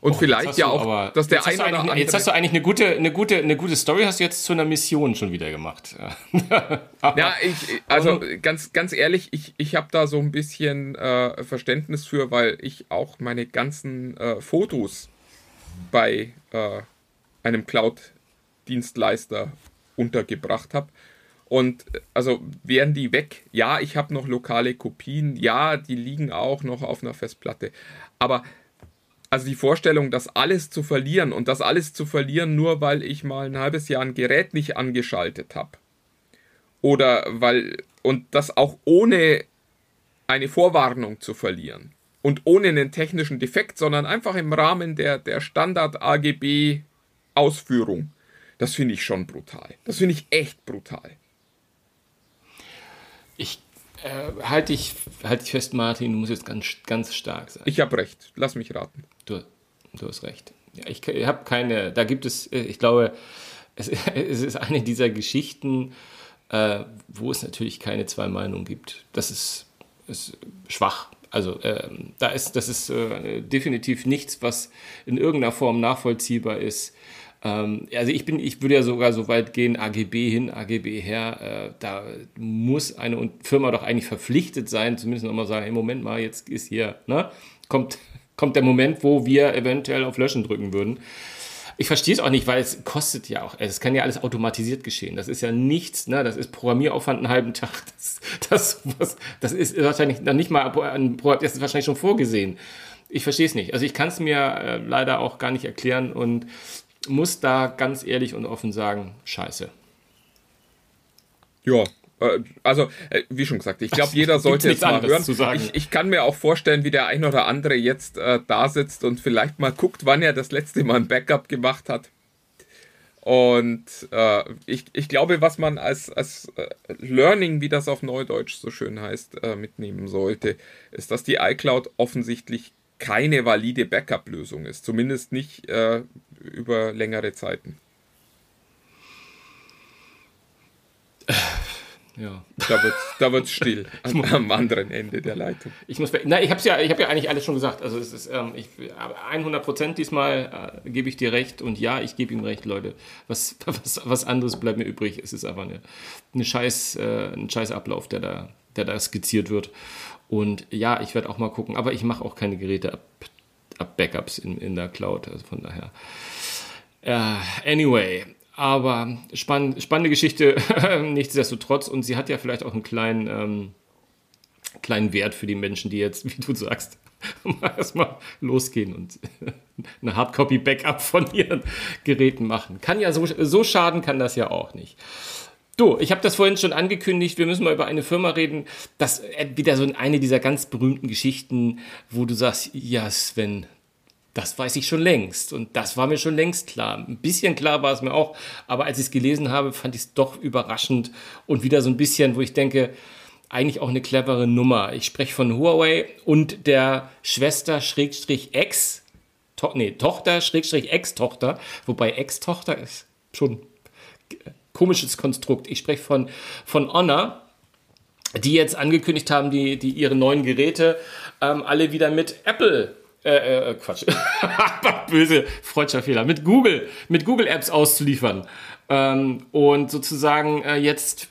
Und oh, vielleicht ja auch,
dass der eine oder andere. Jetzt hast du eigentlich eine gute, eine gute, eine gute Story, hast du jetzt zu einer Mission schon wieder gemacht.
ja, ich, also ganz, ganz ehrlich, ich, ich habe da so ein bisschen äh, Verständnis für, weil ich auch meine ganzen äh, Fotos bei äh, einem Cloud-Dienstleister untergebracht habe. Und also wären die weg? Ja, ich habe noch lokale Kopien. Ja, die liegen auch noch auf einer Festplatte. Aber also die Vorstellung, das alles zu verlieren und das alles zu verlieren, nur weil ich mal ein halbes Jahr ein Gerät nicht angeschaltet habe. Oder weil, und das auch ohne eine Vorwarnung zu verlieren. Und ohne einen technischen Defekt, sondern einfach im Rahmen der, der Standard-AGB-Ausführung. Das finde ich schon brutal. Das finde ich echt brutal.
Ich äh, halte ich, halt ich fest, Martin, du musst jetzt ganz, ganz stark sein.
Ich habe recht. Lass mich raten.
Du, du hast recht. Ja, ich, ich habe keine, da gibt es, äh, ich glaube, es, es ist eine dieser Geschichten, äh, wo es natürlich keine zwei Meinungen gibt. Das ist, ist schwach. Also äh, da ist, das ist äh, definitiv nichts, was in irgendeiner Form nachvollziehbar ist. Ähm, also ich bin, ich würde ja sogar so weit gehen, AGB hin, AGB her. Äh, da muss eine Firma doch eigentlich verpflichtet sein, zumindest nochmal sagen, hey, Moment mal, jetzt ist hier, ne, kommt, kommt der Moment, wo wir eventuell auf Löschen drücken würden. Ich verstehe es auch nicht, weil es kostet ja auch, es kann ja alles automatisiert geschehen. Das ist ja nichts, ne? das ist Programmieraufwand einen halben Tag. Das, das, was, das ist wahrscheinlich noch nicht mal, das ist wahrscheinlich schon vorgesehen. Ich verstehe es nicht. Also ich kann es mir äh, leider auch gar nicht erklären und muss da ganz ehrlich und offen sagen, scheiße.
Ja, also, äh, wie schon gesagt, ich glaube, jeder sollte jetzt mal hören. Ich, ich, kann mir auch vorstellen, wie der ein oder andere jetzt äh, da sitzt und vielleicht mal guckt, wann er das letzte Mal ein Backup gemacht hat. Und äh, ich, ich glaube, was man als, als äh, Learning, wie das auf Neudeutsch so schön heißt, äh, mitnehmen sollte, ist, dass die iCloud offensichtlich keine valide Backup-Lösung ist. Zumindest nicht über längere Zeiten. Ja. Da wird da wird's still am, am, anderen Ende der Leitung.
Ich muss, na, ich habe ja, ich habe ja eigentlich alles schon gesagt. Also es ist, ähm, ich, 100 Prozent diesmal äh, gebe ich dir recht und ja, ich gebe ihm recht, Leute. Was, was, was anderes bleibt mir übrig. Es ist einfach eine, eine scheiß, äh, ein scheiß Ablauf, der da, der da skizziert wird. Und ja, ich werde auch mal gucken, aber ich mache auch keine Geräte ab, ab Backups in, in der Cloud. Also von daher. Uh, anyway, aber spann spannende Geschichte, nichtsdestotrotz. Und sie hat ja vielleicht auch einen kleinen, ähm, kleinen Wert für die Menschen, die jetzt, wie du sagst, erstmal losgehen und eine Hardcopy-Backup von ihren Geräten machen. Kann ja so, so schaden, kann das ja auch nicht. Du, ich habe das vorhin schon angekündigt, wir müssen mal über eine Firma reden, das äh, wieder so eine dieser ganz berühmten Geschichten, wo du sagst, ja Sven, das weiß ich schon längst. Und das war mir schon längst klar. Ein bisschen klar war es mir auch, aber als ich es gelesen habe, fand ich es doch überraschend und wieder so ein bisschen, wo ich denke, eigentlich auch eine clevere Nummer. Ich spreche von Huawei und der Schwester Schrägstrich Ex, to nee, Tochter Schrägstrich Ex-Tochter, wobei Ex-Tochter ist schon komisches Konstrukt. Ich spreche von, von Honor, die jetzt angekündigt haben, die, die ihre neuen Geräte ähm, alle wieder mit Apple äh, äh, Quatsch, böse freudscher Fehler, mit Google, mit Google Apps auszuliefern. Ähm, und sozusagen äh, jetzt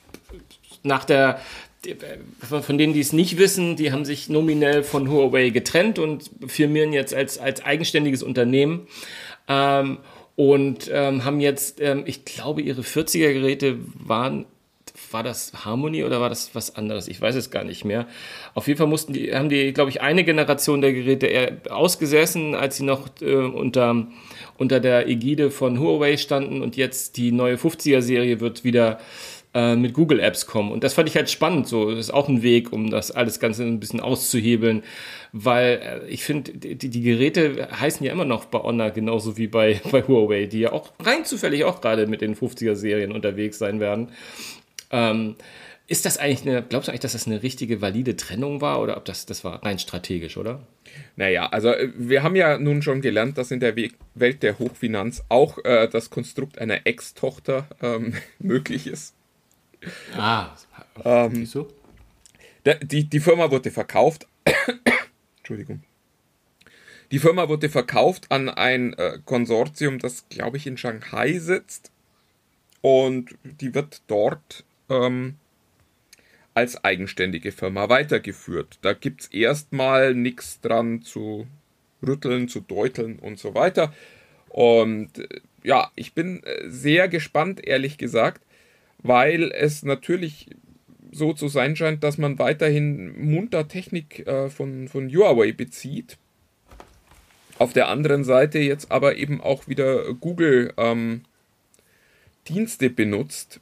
nach der, von denen, die es nicht wissen, die haben sich nominell von Huawei getrennt und firmieren jetzt als, als eigenständiges Unternehmen. Ähm, und ähm, haben jetzt, ähm, ich glaube, ihre 40er Geräte waren war das Harmony oder war das was anderes? Ich weiß es gar nicht mehr. Auf jeden Fall mussten die, haben die, glaube ich, eine Generation der Geräte ausgesessen, als sie noch äh, unter, unter der Ägide von Huawei standen und jetzt die neue 50er-Serie wird wieder äh, mit Google Apps kommen. Und das fand ich halt spannend. So, das ist auch ein Weg, um das alles Ganze ein bisschen auszuhebeln, weil äh, ich finde, die, die, Geräte heißen ja immer noch bei Honor genauso wie bei, bei Huawei, die ja auch rein zufällig auch gerade mit den 50er-Serien unterwegs sein werden. Ähm, ist das eigentlich eine, glaubst du eigentlich, dass das eine richtige, valide Trennung war oder ob das, das war rein strategisch, oder?
Naja, also äh, wir haben ja nun schon gelernt, dass in der Welt der Hochfinanz auch äh, das Konstrukt einer Ex-Tochter ähm, möglich ist.
Ah,
ähm, wieso? Die, die Firma wurde verkauft. Entschuldigung. Die Firma wurde verkauft an ein äh, Konsortium, das, glaube ich, in Shanghai sitzt. Und die wird dort ähm, als eigenständige Firma weitergeführt. Da gibt es erstmal nichts dran zu rütteln, zu deuteln und so weiter. Und äh, ja, ich bin äh, sehr gespannt, ehrlich gesagt, weil es natürlich so zu sein scheint, dass man weiterhin munter Technik äh, von, von Huawei bezieht. Auf der anderen Seite jetzt aber eben auch wieder Google ähm, Dienste benutzt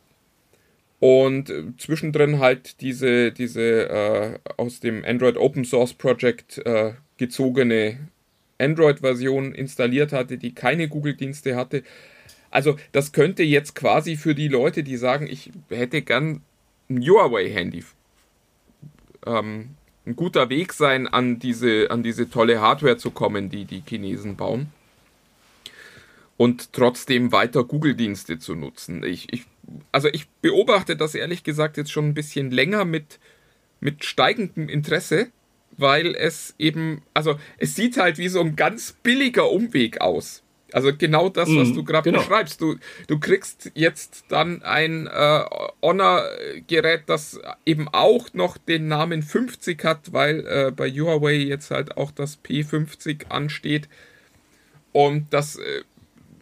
und äh, zwischendrin halt diese, diese äh, aus dem Android Open Source Project äh, gezogene Android-Version installiert hatte, die keine Google-Dienste hatte. Also das könnte jetzt quasi für die Leute, die sagen, ich hätte gern ein Huawei-Handy, ähm, ein guter Weg sein, an diese, an diese tolle Hardware zu kommen, die die Chinesen bauen. Und trotzdem weiter Google-Dienste zu nutzen. Ich, ich, also ich beobachte das ehrlich gesagt jetzt schon ein bisschen länger mit, mit steigendem Interesse, weil es eben, also es sieht halt wie so ein ganz billiger Umweg aus. Also genau das, was mm, du gerade genau. beschreibst. Du, du kriegst jetzt dann ein äh, Honor-Gerät, das eben auch noch den Namen 50 hat, weil äh, bei Huawei jetzt halt auch das P50 ansteht. Und das äh,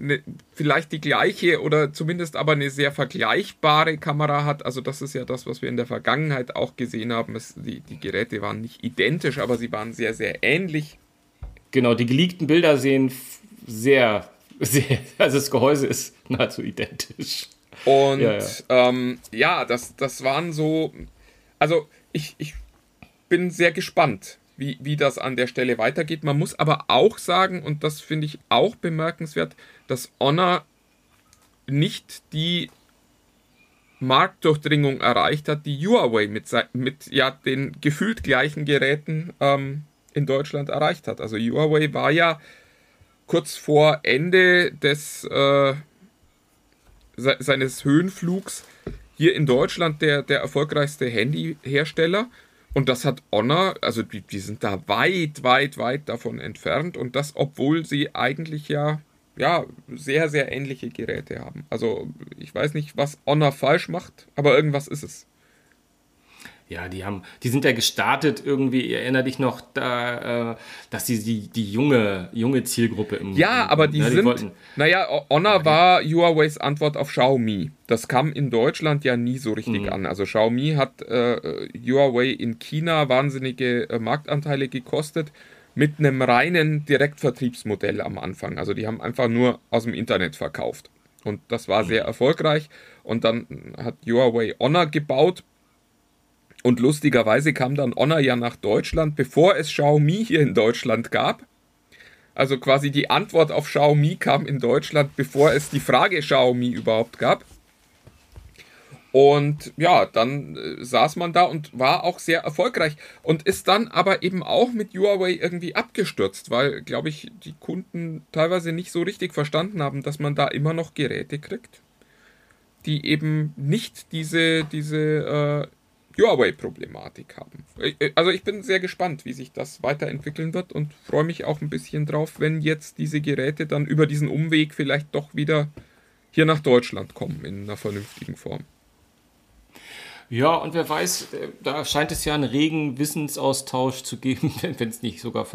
ne, vielleicht die gleiche oder zumindest aber eine sehr vergleichbare Kamera hat. Also das ist ja das, was wir in der Vergangenheit auch gesehen haben. Es, die, die Geräte waren nicht identisch, aber sie waren sehr, sehr ähnlich.
Genau, die geleakten Bilder sehen sehr, sehr, also das Gehäuse ist nahezu identisch.
Und ja, ja. Ähm, ja, das, das waren so, also ich, ich bin sehr gespannt, wie, wie das an der Stelle weitergeht. Man muss aber auch sagen, und das finde ich auch bemerkenswert, dass Honor nicht die Marktdurchdringung erreicht hat, die Huawei mit, mit ja, den gefühlt gleichen Geräten ähm, in Deutschland erreicht hat. Also Huawei war ja kurz vor Ende des äh, se seines Höhenflugs hier in Deutschland der, der erfolgreichste Handyhersteller. Und das hat Honor, also die, die sind da weit, weit, weit davon entfernt. Und das, obwohl sie eigentlich ja, ja sehr, sehr ähnliche Geräte haben. Also ich weiß nicht, was Honor falsch macht, aber irgendwas ist es.
Ja, die haben, die sind ja gestartet irgendwie, erinnere dich noch, da, äh, dass sie die, die junge, junge Zielgruppe im
Ja, aber die, ne, die sind, wollten, naja, Honor okay. war Huawei's Antwort auf Xiaomi. Das kam in Deutschland ja nie so richtig mhm. an. Also Xiaomi hat äh, Huawei in China wahnsinnige äh, Marktanteile gekostet mit einem reinen Direktvertriebsmodell am Anfang. Also die haben einfach nur aus dem Internet verkauft. Und das war mhm. sehr erfolgreich. Und dann hat Huawei Honor gebaut und lustigerweise kam dann Honor ja nach Deutschland, bevor es Xiaomi hier in Deutschland gab. Also quasi die Antwort auf Xiaomi kam in Deutschland, bevor es die Frage Xiaomi überhaupt gab. Und ja, dann äh, saß man da und war auch sehr erfolgreich und ist dann aber eben auch mit Huawei irgendwie abgestürzt, weil, glaube ich, die Kunden teilweise nicht so richtig verstanden haben, dass man da immer noch Geräte kriegt, die eben nicht diese, diese äh, Huawei-Problematik haben. Also ich bin sehr gespannt, wie sich das weiterentwickeln wird und freue mich auch ein bisschen drauf, wenn jetzt diese Geräte dann über diesen Umweg vielleicht doch wieder hier nach Deutschland kommen in einer vernünftigen Form.
Ja, und wer weiß, äh, da scheint es ja einen regen Wissensaustausch zu geben, wenn es nicht sogar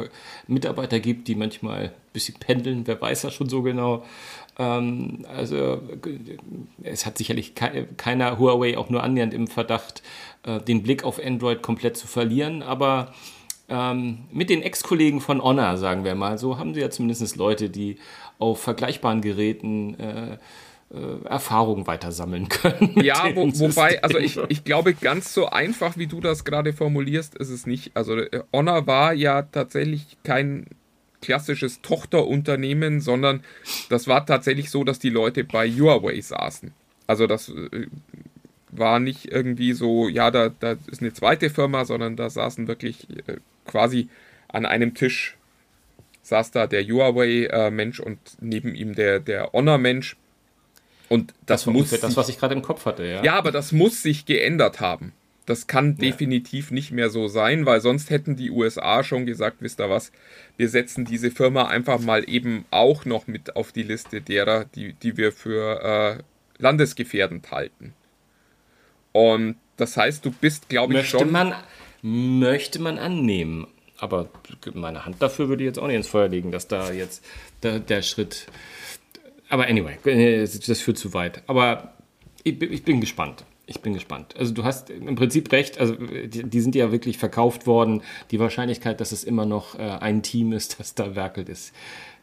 Mitarbeiter gibt, die manchmal ein bisschen pendeln. Wer weiß das schon so genau. Ähm, also es hat sicherlich keiner Huawei auch nur annähernd im Verdacht, äh, den Blick auf Android komplett zu verlieren. Aber ähm, mit den Ex-Kollegen von Honor, sagen wir mal, so haben sie ja zumindest Leute, die auf vergleichbaren Geräten äh, äh, Erfahrungen weiter sammeln können.
Ja, wo, wobei, also ich, ich glaube, ganz so einfach, wie du das gerade formulierst, ist es nicht. Also äh, Honor war ja tatsächlich kein klassisches Tochterunternehmen, sondern das war tatsächlich so, dass die Leute bei Huawei saßen. Also das äh, war nicht irgendwie so, ja, da, da ist eine zweite Firma, sondern da saßen wirklich äh, quasi an einem Tisch saß da der Huawei-Mensch äh, und neben ihm der, der Honor-Mensch.
Und das, das muss sich, das, was ich gerade im Kopf hatte, ja.
Ja, aber das muss sich geändert haben. Das kann ja. definitiv nicht mehr so sein, weil sonst hätten die USA schon gesagt, wisst ihr was, wir setzen diese Firma einfach mal eben auch noch mit auf die Liste derer, die, die wir für äh, landesgefährdend halten. Und das heißt, du bist, glaube ich,
möchte schon. Man, möchte man annehmen. Aber meine Hand dafür würde ich jetzt auch nicht ins Feuer legen, dass da jetzt der, der Schritt. Aber anyway, äh, das führt zu weit. Aber ich, ich bin gespannt. Ich bin gespannt. Also du hast im Prinzip recht, also die, die, sind ja wirklich verkauft worden. Die Wahrscheinlichkeit, dass es immer noch äh, ein Team ist, das da werkelt, ist,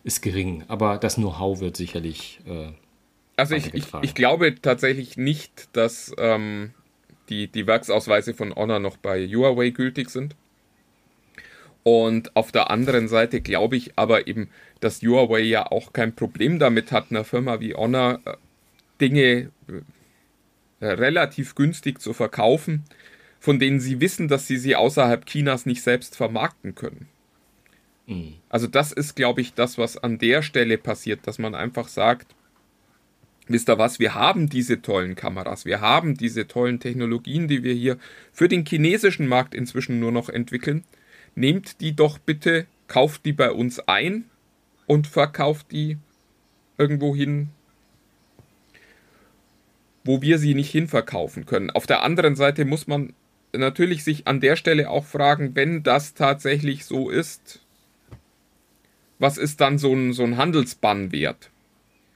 ist gering. Aber das Know-how wird sicherlich. Äh,
also ich, ich, ich, glaube tatsächlich nicht, dass ähm, die, die Werksausweise von Honor noch bei Huawei gültig sind. Und auf der anderen Seite glaube ich aber eben, dass Huawei ja auch kein Problem damit hat, einer Firma wie Honor äh, Dinge äh, relativ günstig zu verkaufen, von denen sie wissen, dass sie sie außerhalb Chinas nicht selbst vermarkten können. Mhm. Also das ist, glaube ich, das, was an der Stelle passiert, dass man einfach sagt, wisst ihr was, wir haben diese tollen Kameras, wir haben diese tollen Technologien, die wir hier für den chinesischen Markt inzwischen nur noch entwickeln. Nehmt die doch bitte, kauft die bei uns ein und verkauft die irgendwo hin, wo wir sie nicht hinverkaufen können. Auf der anderen Seite muss man natürlich sich an der Stelle auch fragen, wenn das tatsächlich so ist, was ist dann so ein, so ein Handelsbann wert,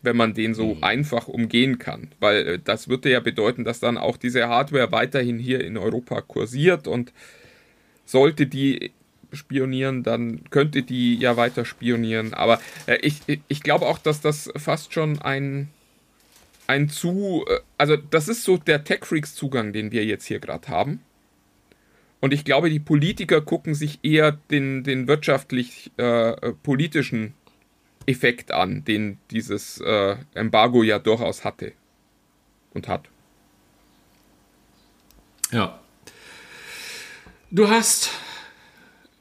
wenn man den so mhm. einfach umgehen kann? Weil äh, das würde ja bedeuten, dass dann auch diese Hardware weiterhin hier in Europa kursiert und sollte die spionieren, dann könnte die ja weiter spionieren. Aber äh, ich, ich glaube auch, dass das fast schon ein ein zu, äh, also das ist so der Tech-Freaks-Zugang, den wir jetzt hier gerade haben. Und ich glaube, die Politiker gucken sich eher den, den wirtschaftlich-politischen äh, Effekt an, den dieses äh, Embargo ja durchaus hatte und hat.
Ja. Du hast.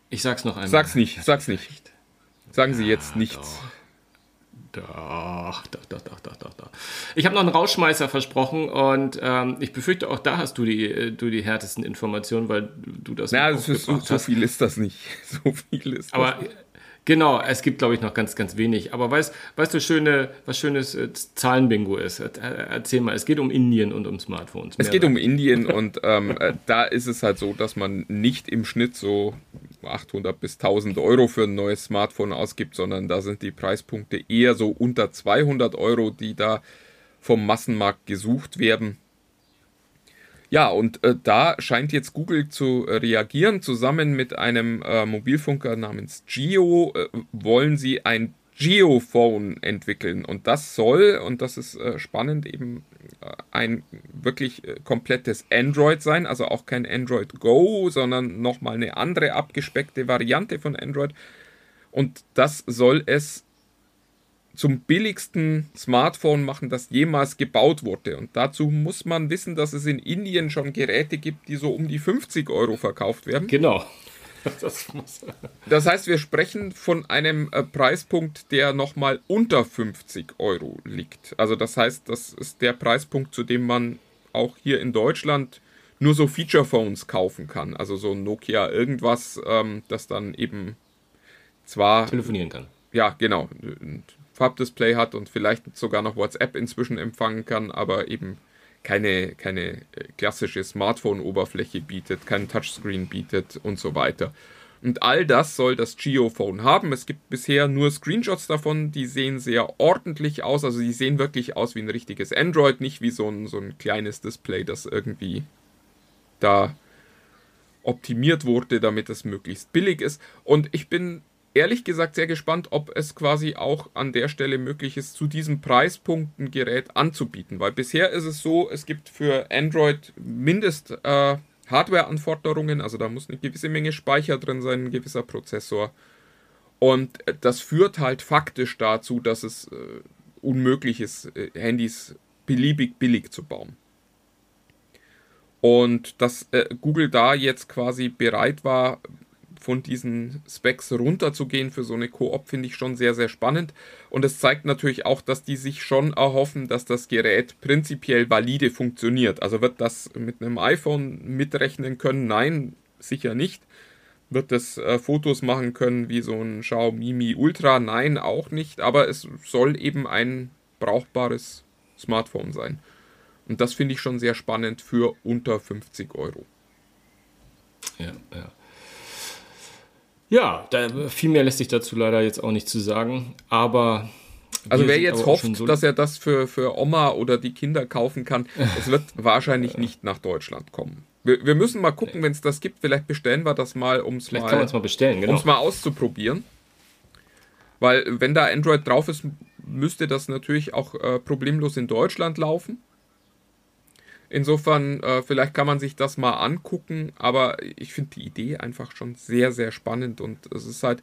Ich sag's noch einmal.
Sag's nicht, sag's nicht. Sagen Sie jetzt ja, nichts. Doch.
Doch, doch, doch, doch, doch, doch, doch. Ich habe noch einen Rauschmeißer versprochen und ähm, ich befürchte, auch da hast du die, äh, du die härtesten Informationen, weil du das.
Ja, das ist, so, so, viel ist das nicht. So viel ist
Aber das. Aber Genau, es gibt, glaube ich, noch ganz, ganz wenig. Aber weißt, weißt du, schöne, was schönes äh, Zahlenbingo ist? Erzähl mal, es geht um Indien und um Smartphones.
Es geht um Indien und ähm, äh, da ist es halt so, dass man nicht im Schnitt so 800 bis 1000 Euro für ein neues Smartphone ausgibt, sondern da sind die Preispunkte eher so unter 200 Euro, die da vom Massenmarkt gesucht werden. Ja, und äh, da scheint jetzt Google zu äh, reagieren. Zusammen mit einem äh, Mobilfunker namens Geo äh, wollen sie ein Geophone entwickeln. Und das soll, und das ist äh, spannend, eben äh, ein wirklich komplettes Android sein. Also auch kein Android Go, sondern nochmal eine andere abgespeckte Variante von Android. Und das soll es zum billigsten Smartphone machen, das jemals gebaut wurde. Und dazu muss man wissen, dass es in Indien schon Geräte gibt, die so um die 50 Euro verkauft werden.
Genau.
Das, das heißt, wir sprechen von einem äh, Preispunkt, der nochmal unter 50 Euro liegt. Also das heißt, das ist der Preispunkt, zu dem man auch hier in Deutschland nur so Feature Phones kaufen kann. Also so ein Nokia irgendwas, ähm, das dann eben zwar
telefonieren kann.
Ja, genau. Farbdisplay hat und vielleicht sogar noch WhatsApp inzwischen empfangen kann, aber eben keine, keine äh, klassische Smartphone-Oberfläche bietet, kein Touchscreen bietet und so weiter. Und all das soll das Geophone haben. Es gibt bisher nur Screenshots davon, die sehen sehr ordentlich aus. Also die sehen wirklich aus wie ein richtiges Android, nicht wie so ein, so ein kleines Display, das irgendwie da optimiert wurde, damit es möglichst billig ist. Und ich bin ehrlich gesagt sehr gespannt, ob es quasi auch an der Stelle möglich ist, zu diesem Preispunkt ein Gerät anzubieten. Weil bisher ist es so, es gibt für Android Mindest äh, Hardware-Anforderungen, also da muss eine gewisse Menge Speicher drin sein, ein gewisser Prozessor. Und das führt halt faktisch dazu, dass es äh, unmöglich ist, äh, Handys beliebig billig zu bauen. Und dass äh, Google da jetzt quasi bereit war, von diesen Specs runterzugehen für so eine Koop, finde ich schon sehr, sehr spannend. Und es zeigt natürlich auch, dass die sich schon erhoffen, dass das Gerät prinzipiell valide funktioniert. Also wird das mit einem iPhone mitrechnen können? Nein, sicher nicht. Wird es äh, Fotos machen können wie so ein Xiaomi Mi Ultra? Nein, auch nicht. Aber es soll eben ein brauchbares Smartphone sein. Und das finde ich schon sehr spannend für unter 50 Euro.
Ja, ja. Ja, da, viel mehr lässt sich dazu leider jetzt auch nicht zu sagen. Aber.
Also wer jetzt hofft, so dass er das für, für Oma oder die Kinder kaufen kann, es wird wahrscheinlich nicht nach Deutschland kommen. Wir, wir müssen mal gucken, wenn es das gibt. Vielleicht bestellen wir das mal, um es mal,
mal, bestellen,
genau. mal auszuprobieren. Weil wenn da Android drauf ist, müsste das natürlich auch äh, problemlos in Deutschland laufen. Insofern, äh, vielleicht kann man sich das mal angucken, aber ich finde die Idee einfach schon sehr, sehr spannend und es ist halt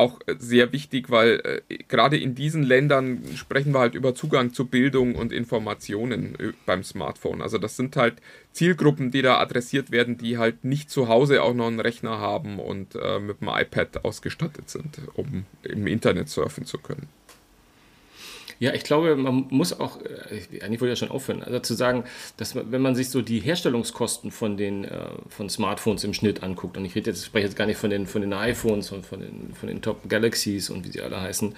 auch sehr wichtig, weil äh, gerade in diesen Ländern sprechen wir halt über Zugang zu Bildung und Informationen äh, beim Smartphone. Also das sind halt Zielgruppen, die da adressiert werden, die halt nicht zu Hause auch noch einen Rechner haben und äh, mit dem iPad ausgestattet sind, um im Internet surfen zu können.
Ja, ich glaube, man muss auch, äh, eigentlich wollte ich ja schon aufhören, also zu sagen, dass man, wenn man sich so die Herstellungskosten von den äh, von Smartphones im Schnitt anguckt, und ich rede jetzt, spreche jetzt gar nicht von den, von den iPhones und von den, von den Top Galaxies und wie sie alle heißen,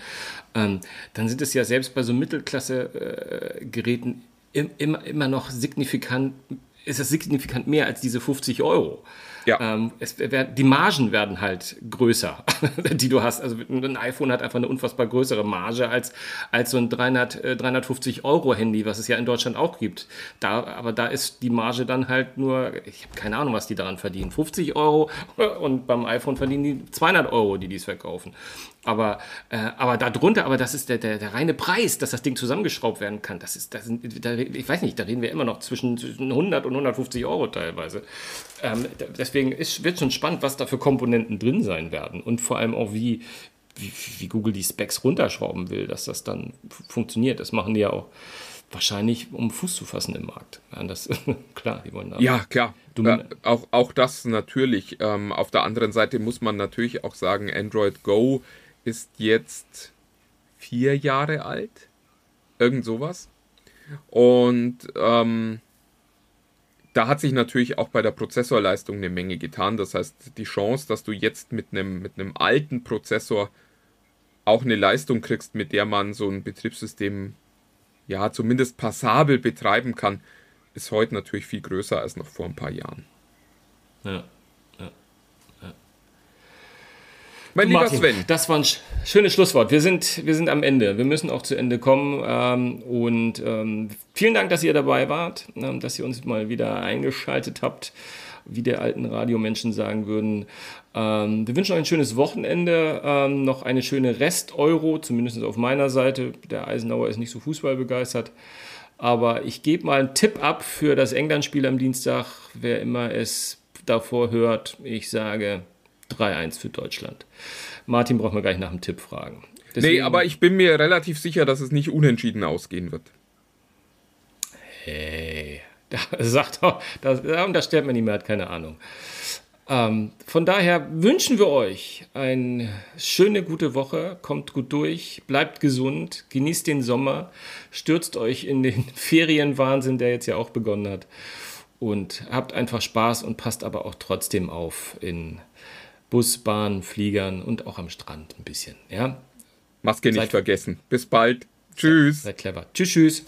ähm, dann sind es ja selbst bei so Mittelklasse-Geräten äh, immer, immer noch signifikant, ist es signifikant mehr als diese 50 Euro. Ja. Ähm, es, die Margen werden halt größer, die du hast. Also ein iPhone hat einfach eine unfassbar größere Marge als, als so ein 300, äh, 350 Euro Handy, was es ja in Deutschland auch gibt. Da, aber da ist die Marge dann halt nur, ich habe keine Ahnung, was die daran verdienen, 50 Euro und beim iPhone verdienen die 200 Euro, die dies verkaufen. Aber, äh, aber darunter, aber das ist der, der, der reine Preis, dass das Ding zusammengeschraubt werden kann. Das ist, das sind, da, ich weiß nicht, da reden wir immer noch zwischen, zwischen 100 und 150 Euro teilweise. Ähm, deswegen ist, wird schon spannend, was da für Komponenten drin sein werden und vor allem auch, wie, wie, wie Google die Specs runterschrauben will, dass das dann funktioniert. Das machen die ja auch wahrscheinlich, um Fuß zu fassen im Markt. Ja, das, klar, die wollen
da. Ja, klar. Ja, auch, auch das natürlich. Ähm, auf der anderen Seite muss man natürlich auch sagen, Android Go ist jetzt vier Jahre alt. Irgend sowas. Und ähm, da hat sich natürlich auch bei der Prozessorleistung eine Menge getan. Das heißt, die Chance, dass du jetzt mit einem, mit einem alten Prozessor auch eine Leistung kriegst, mit der man so ein Betriebssystem ja zumindest passabel betreiben kann, ist heute natürlich viel größer als noch vor ein paar Jahren.
Ja.
Mein lieber Martin, Sven.
Das war ein schönes Schlusswort. Wir sind, wir sind am Ende. Wir müssen auch zu Ende kommen. Ähm, und ähm, vielen Dank, dass ihr dabei wart, ähm, dass ihr uns mal wieder eingeschaltet habt, wie der alten Radiomenschen sagen würden. Ähm, wir wünschen euch ein schönes Wochenende, ähm, noch eine schöne Rest-Euro, zumindest auf meiner Seite. Der Eisenauer ist nicht so fußballbegeistert. Aber ich gebe mal einen Tipp ab für das England-Spiel am Dienstag. Wer immer es davor hört, ich sage 3-1 für Deutschland. Martin braucht man gleich nach dem Tipp fragen.
Deswegen, nee, aber ich bin mir relativ sicher, dass es nicht unentschieden ausgehen wird.
Hey, da sagt doch, da, da sterbt man nicht mehr, hat keine Ahnung. Ähm, von daher wünschen wir euch eine schöne, gute Woche. Kommt gut durch, bleibt gesund, genießt den Sommer, stürzt euch in den Ferienwahnsinn, der jetzt ja auch begonnen hat. Und habt einfach Spaß und passt aber auch trotzdem auf in Bus, Bahn, Fliegern und auch am Strand ein bisschen. Ja?
Maske nicht seid, vergessen. Bis bald. Tschüss.
Seid clever. Tschüss, tschüss.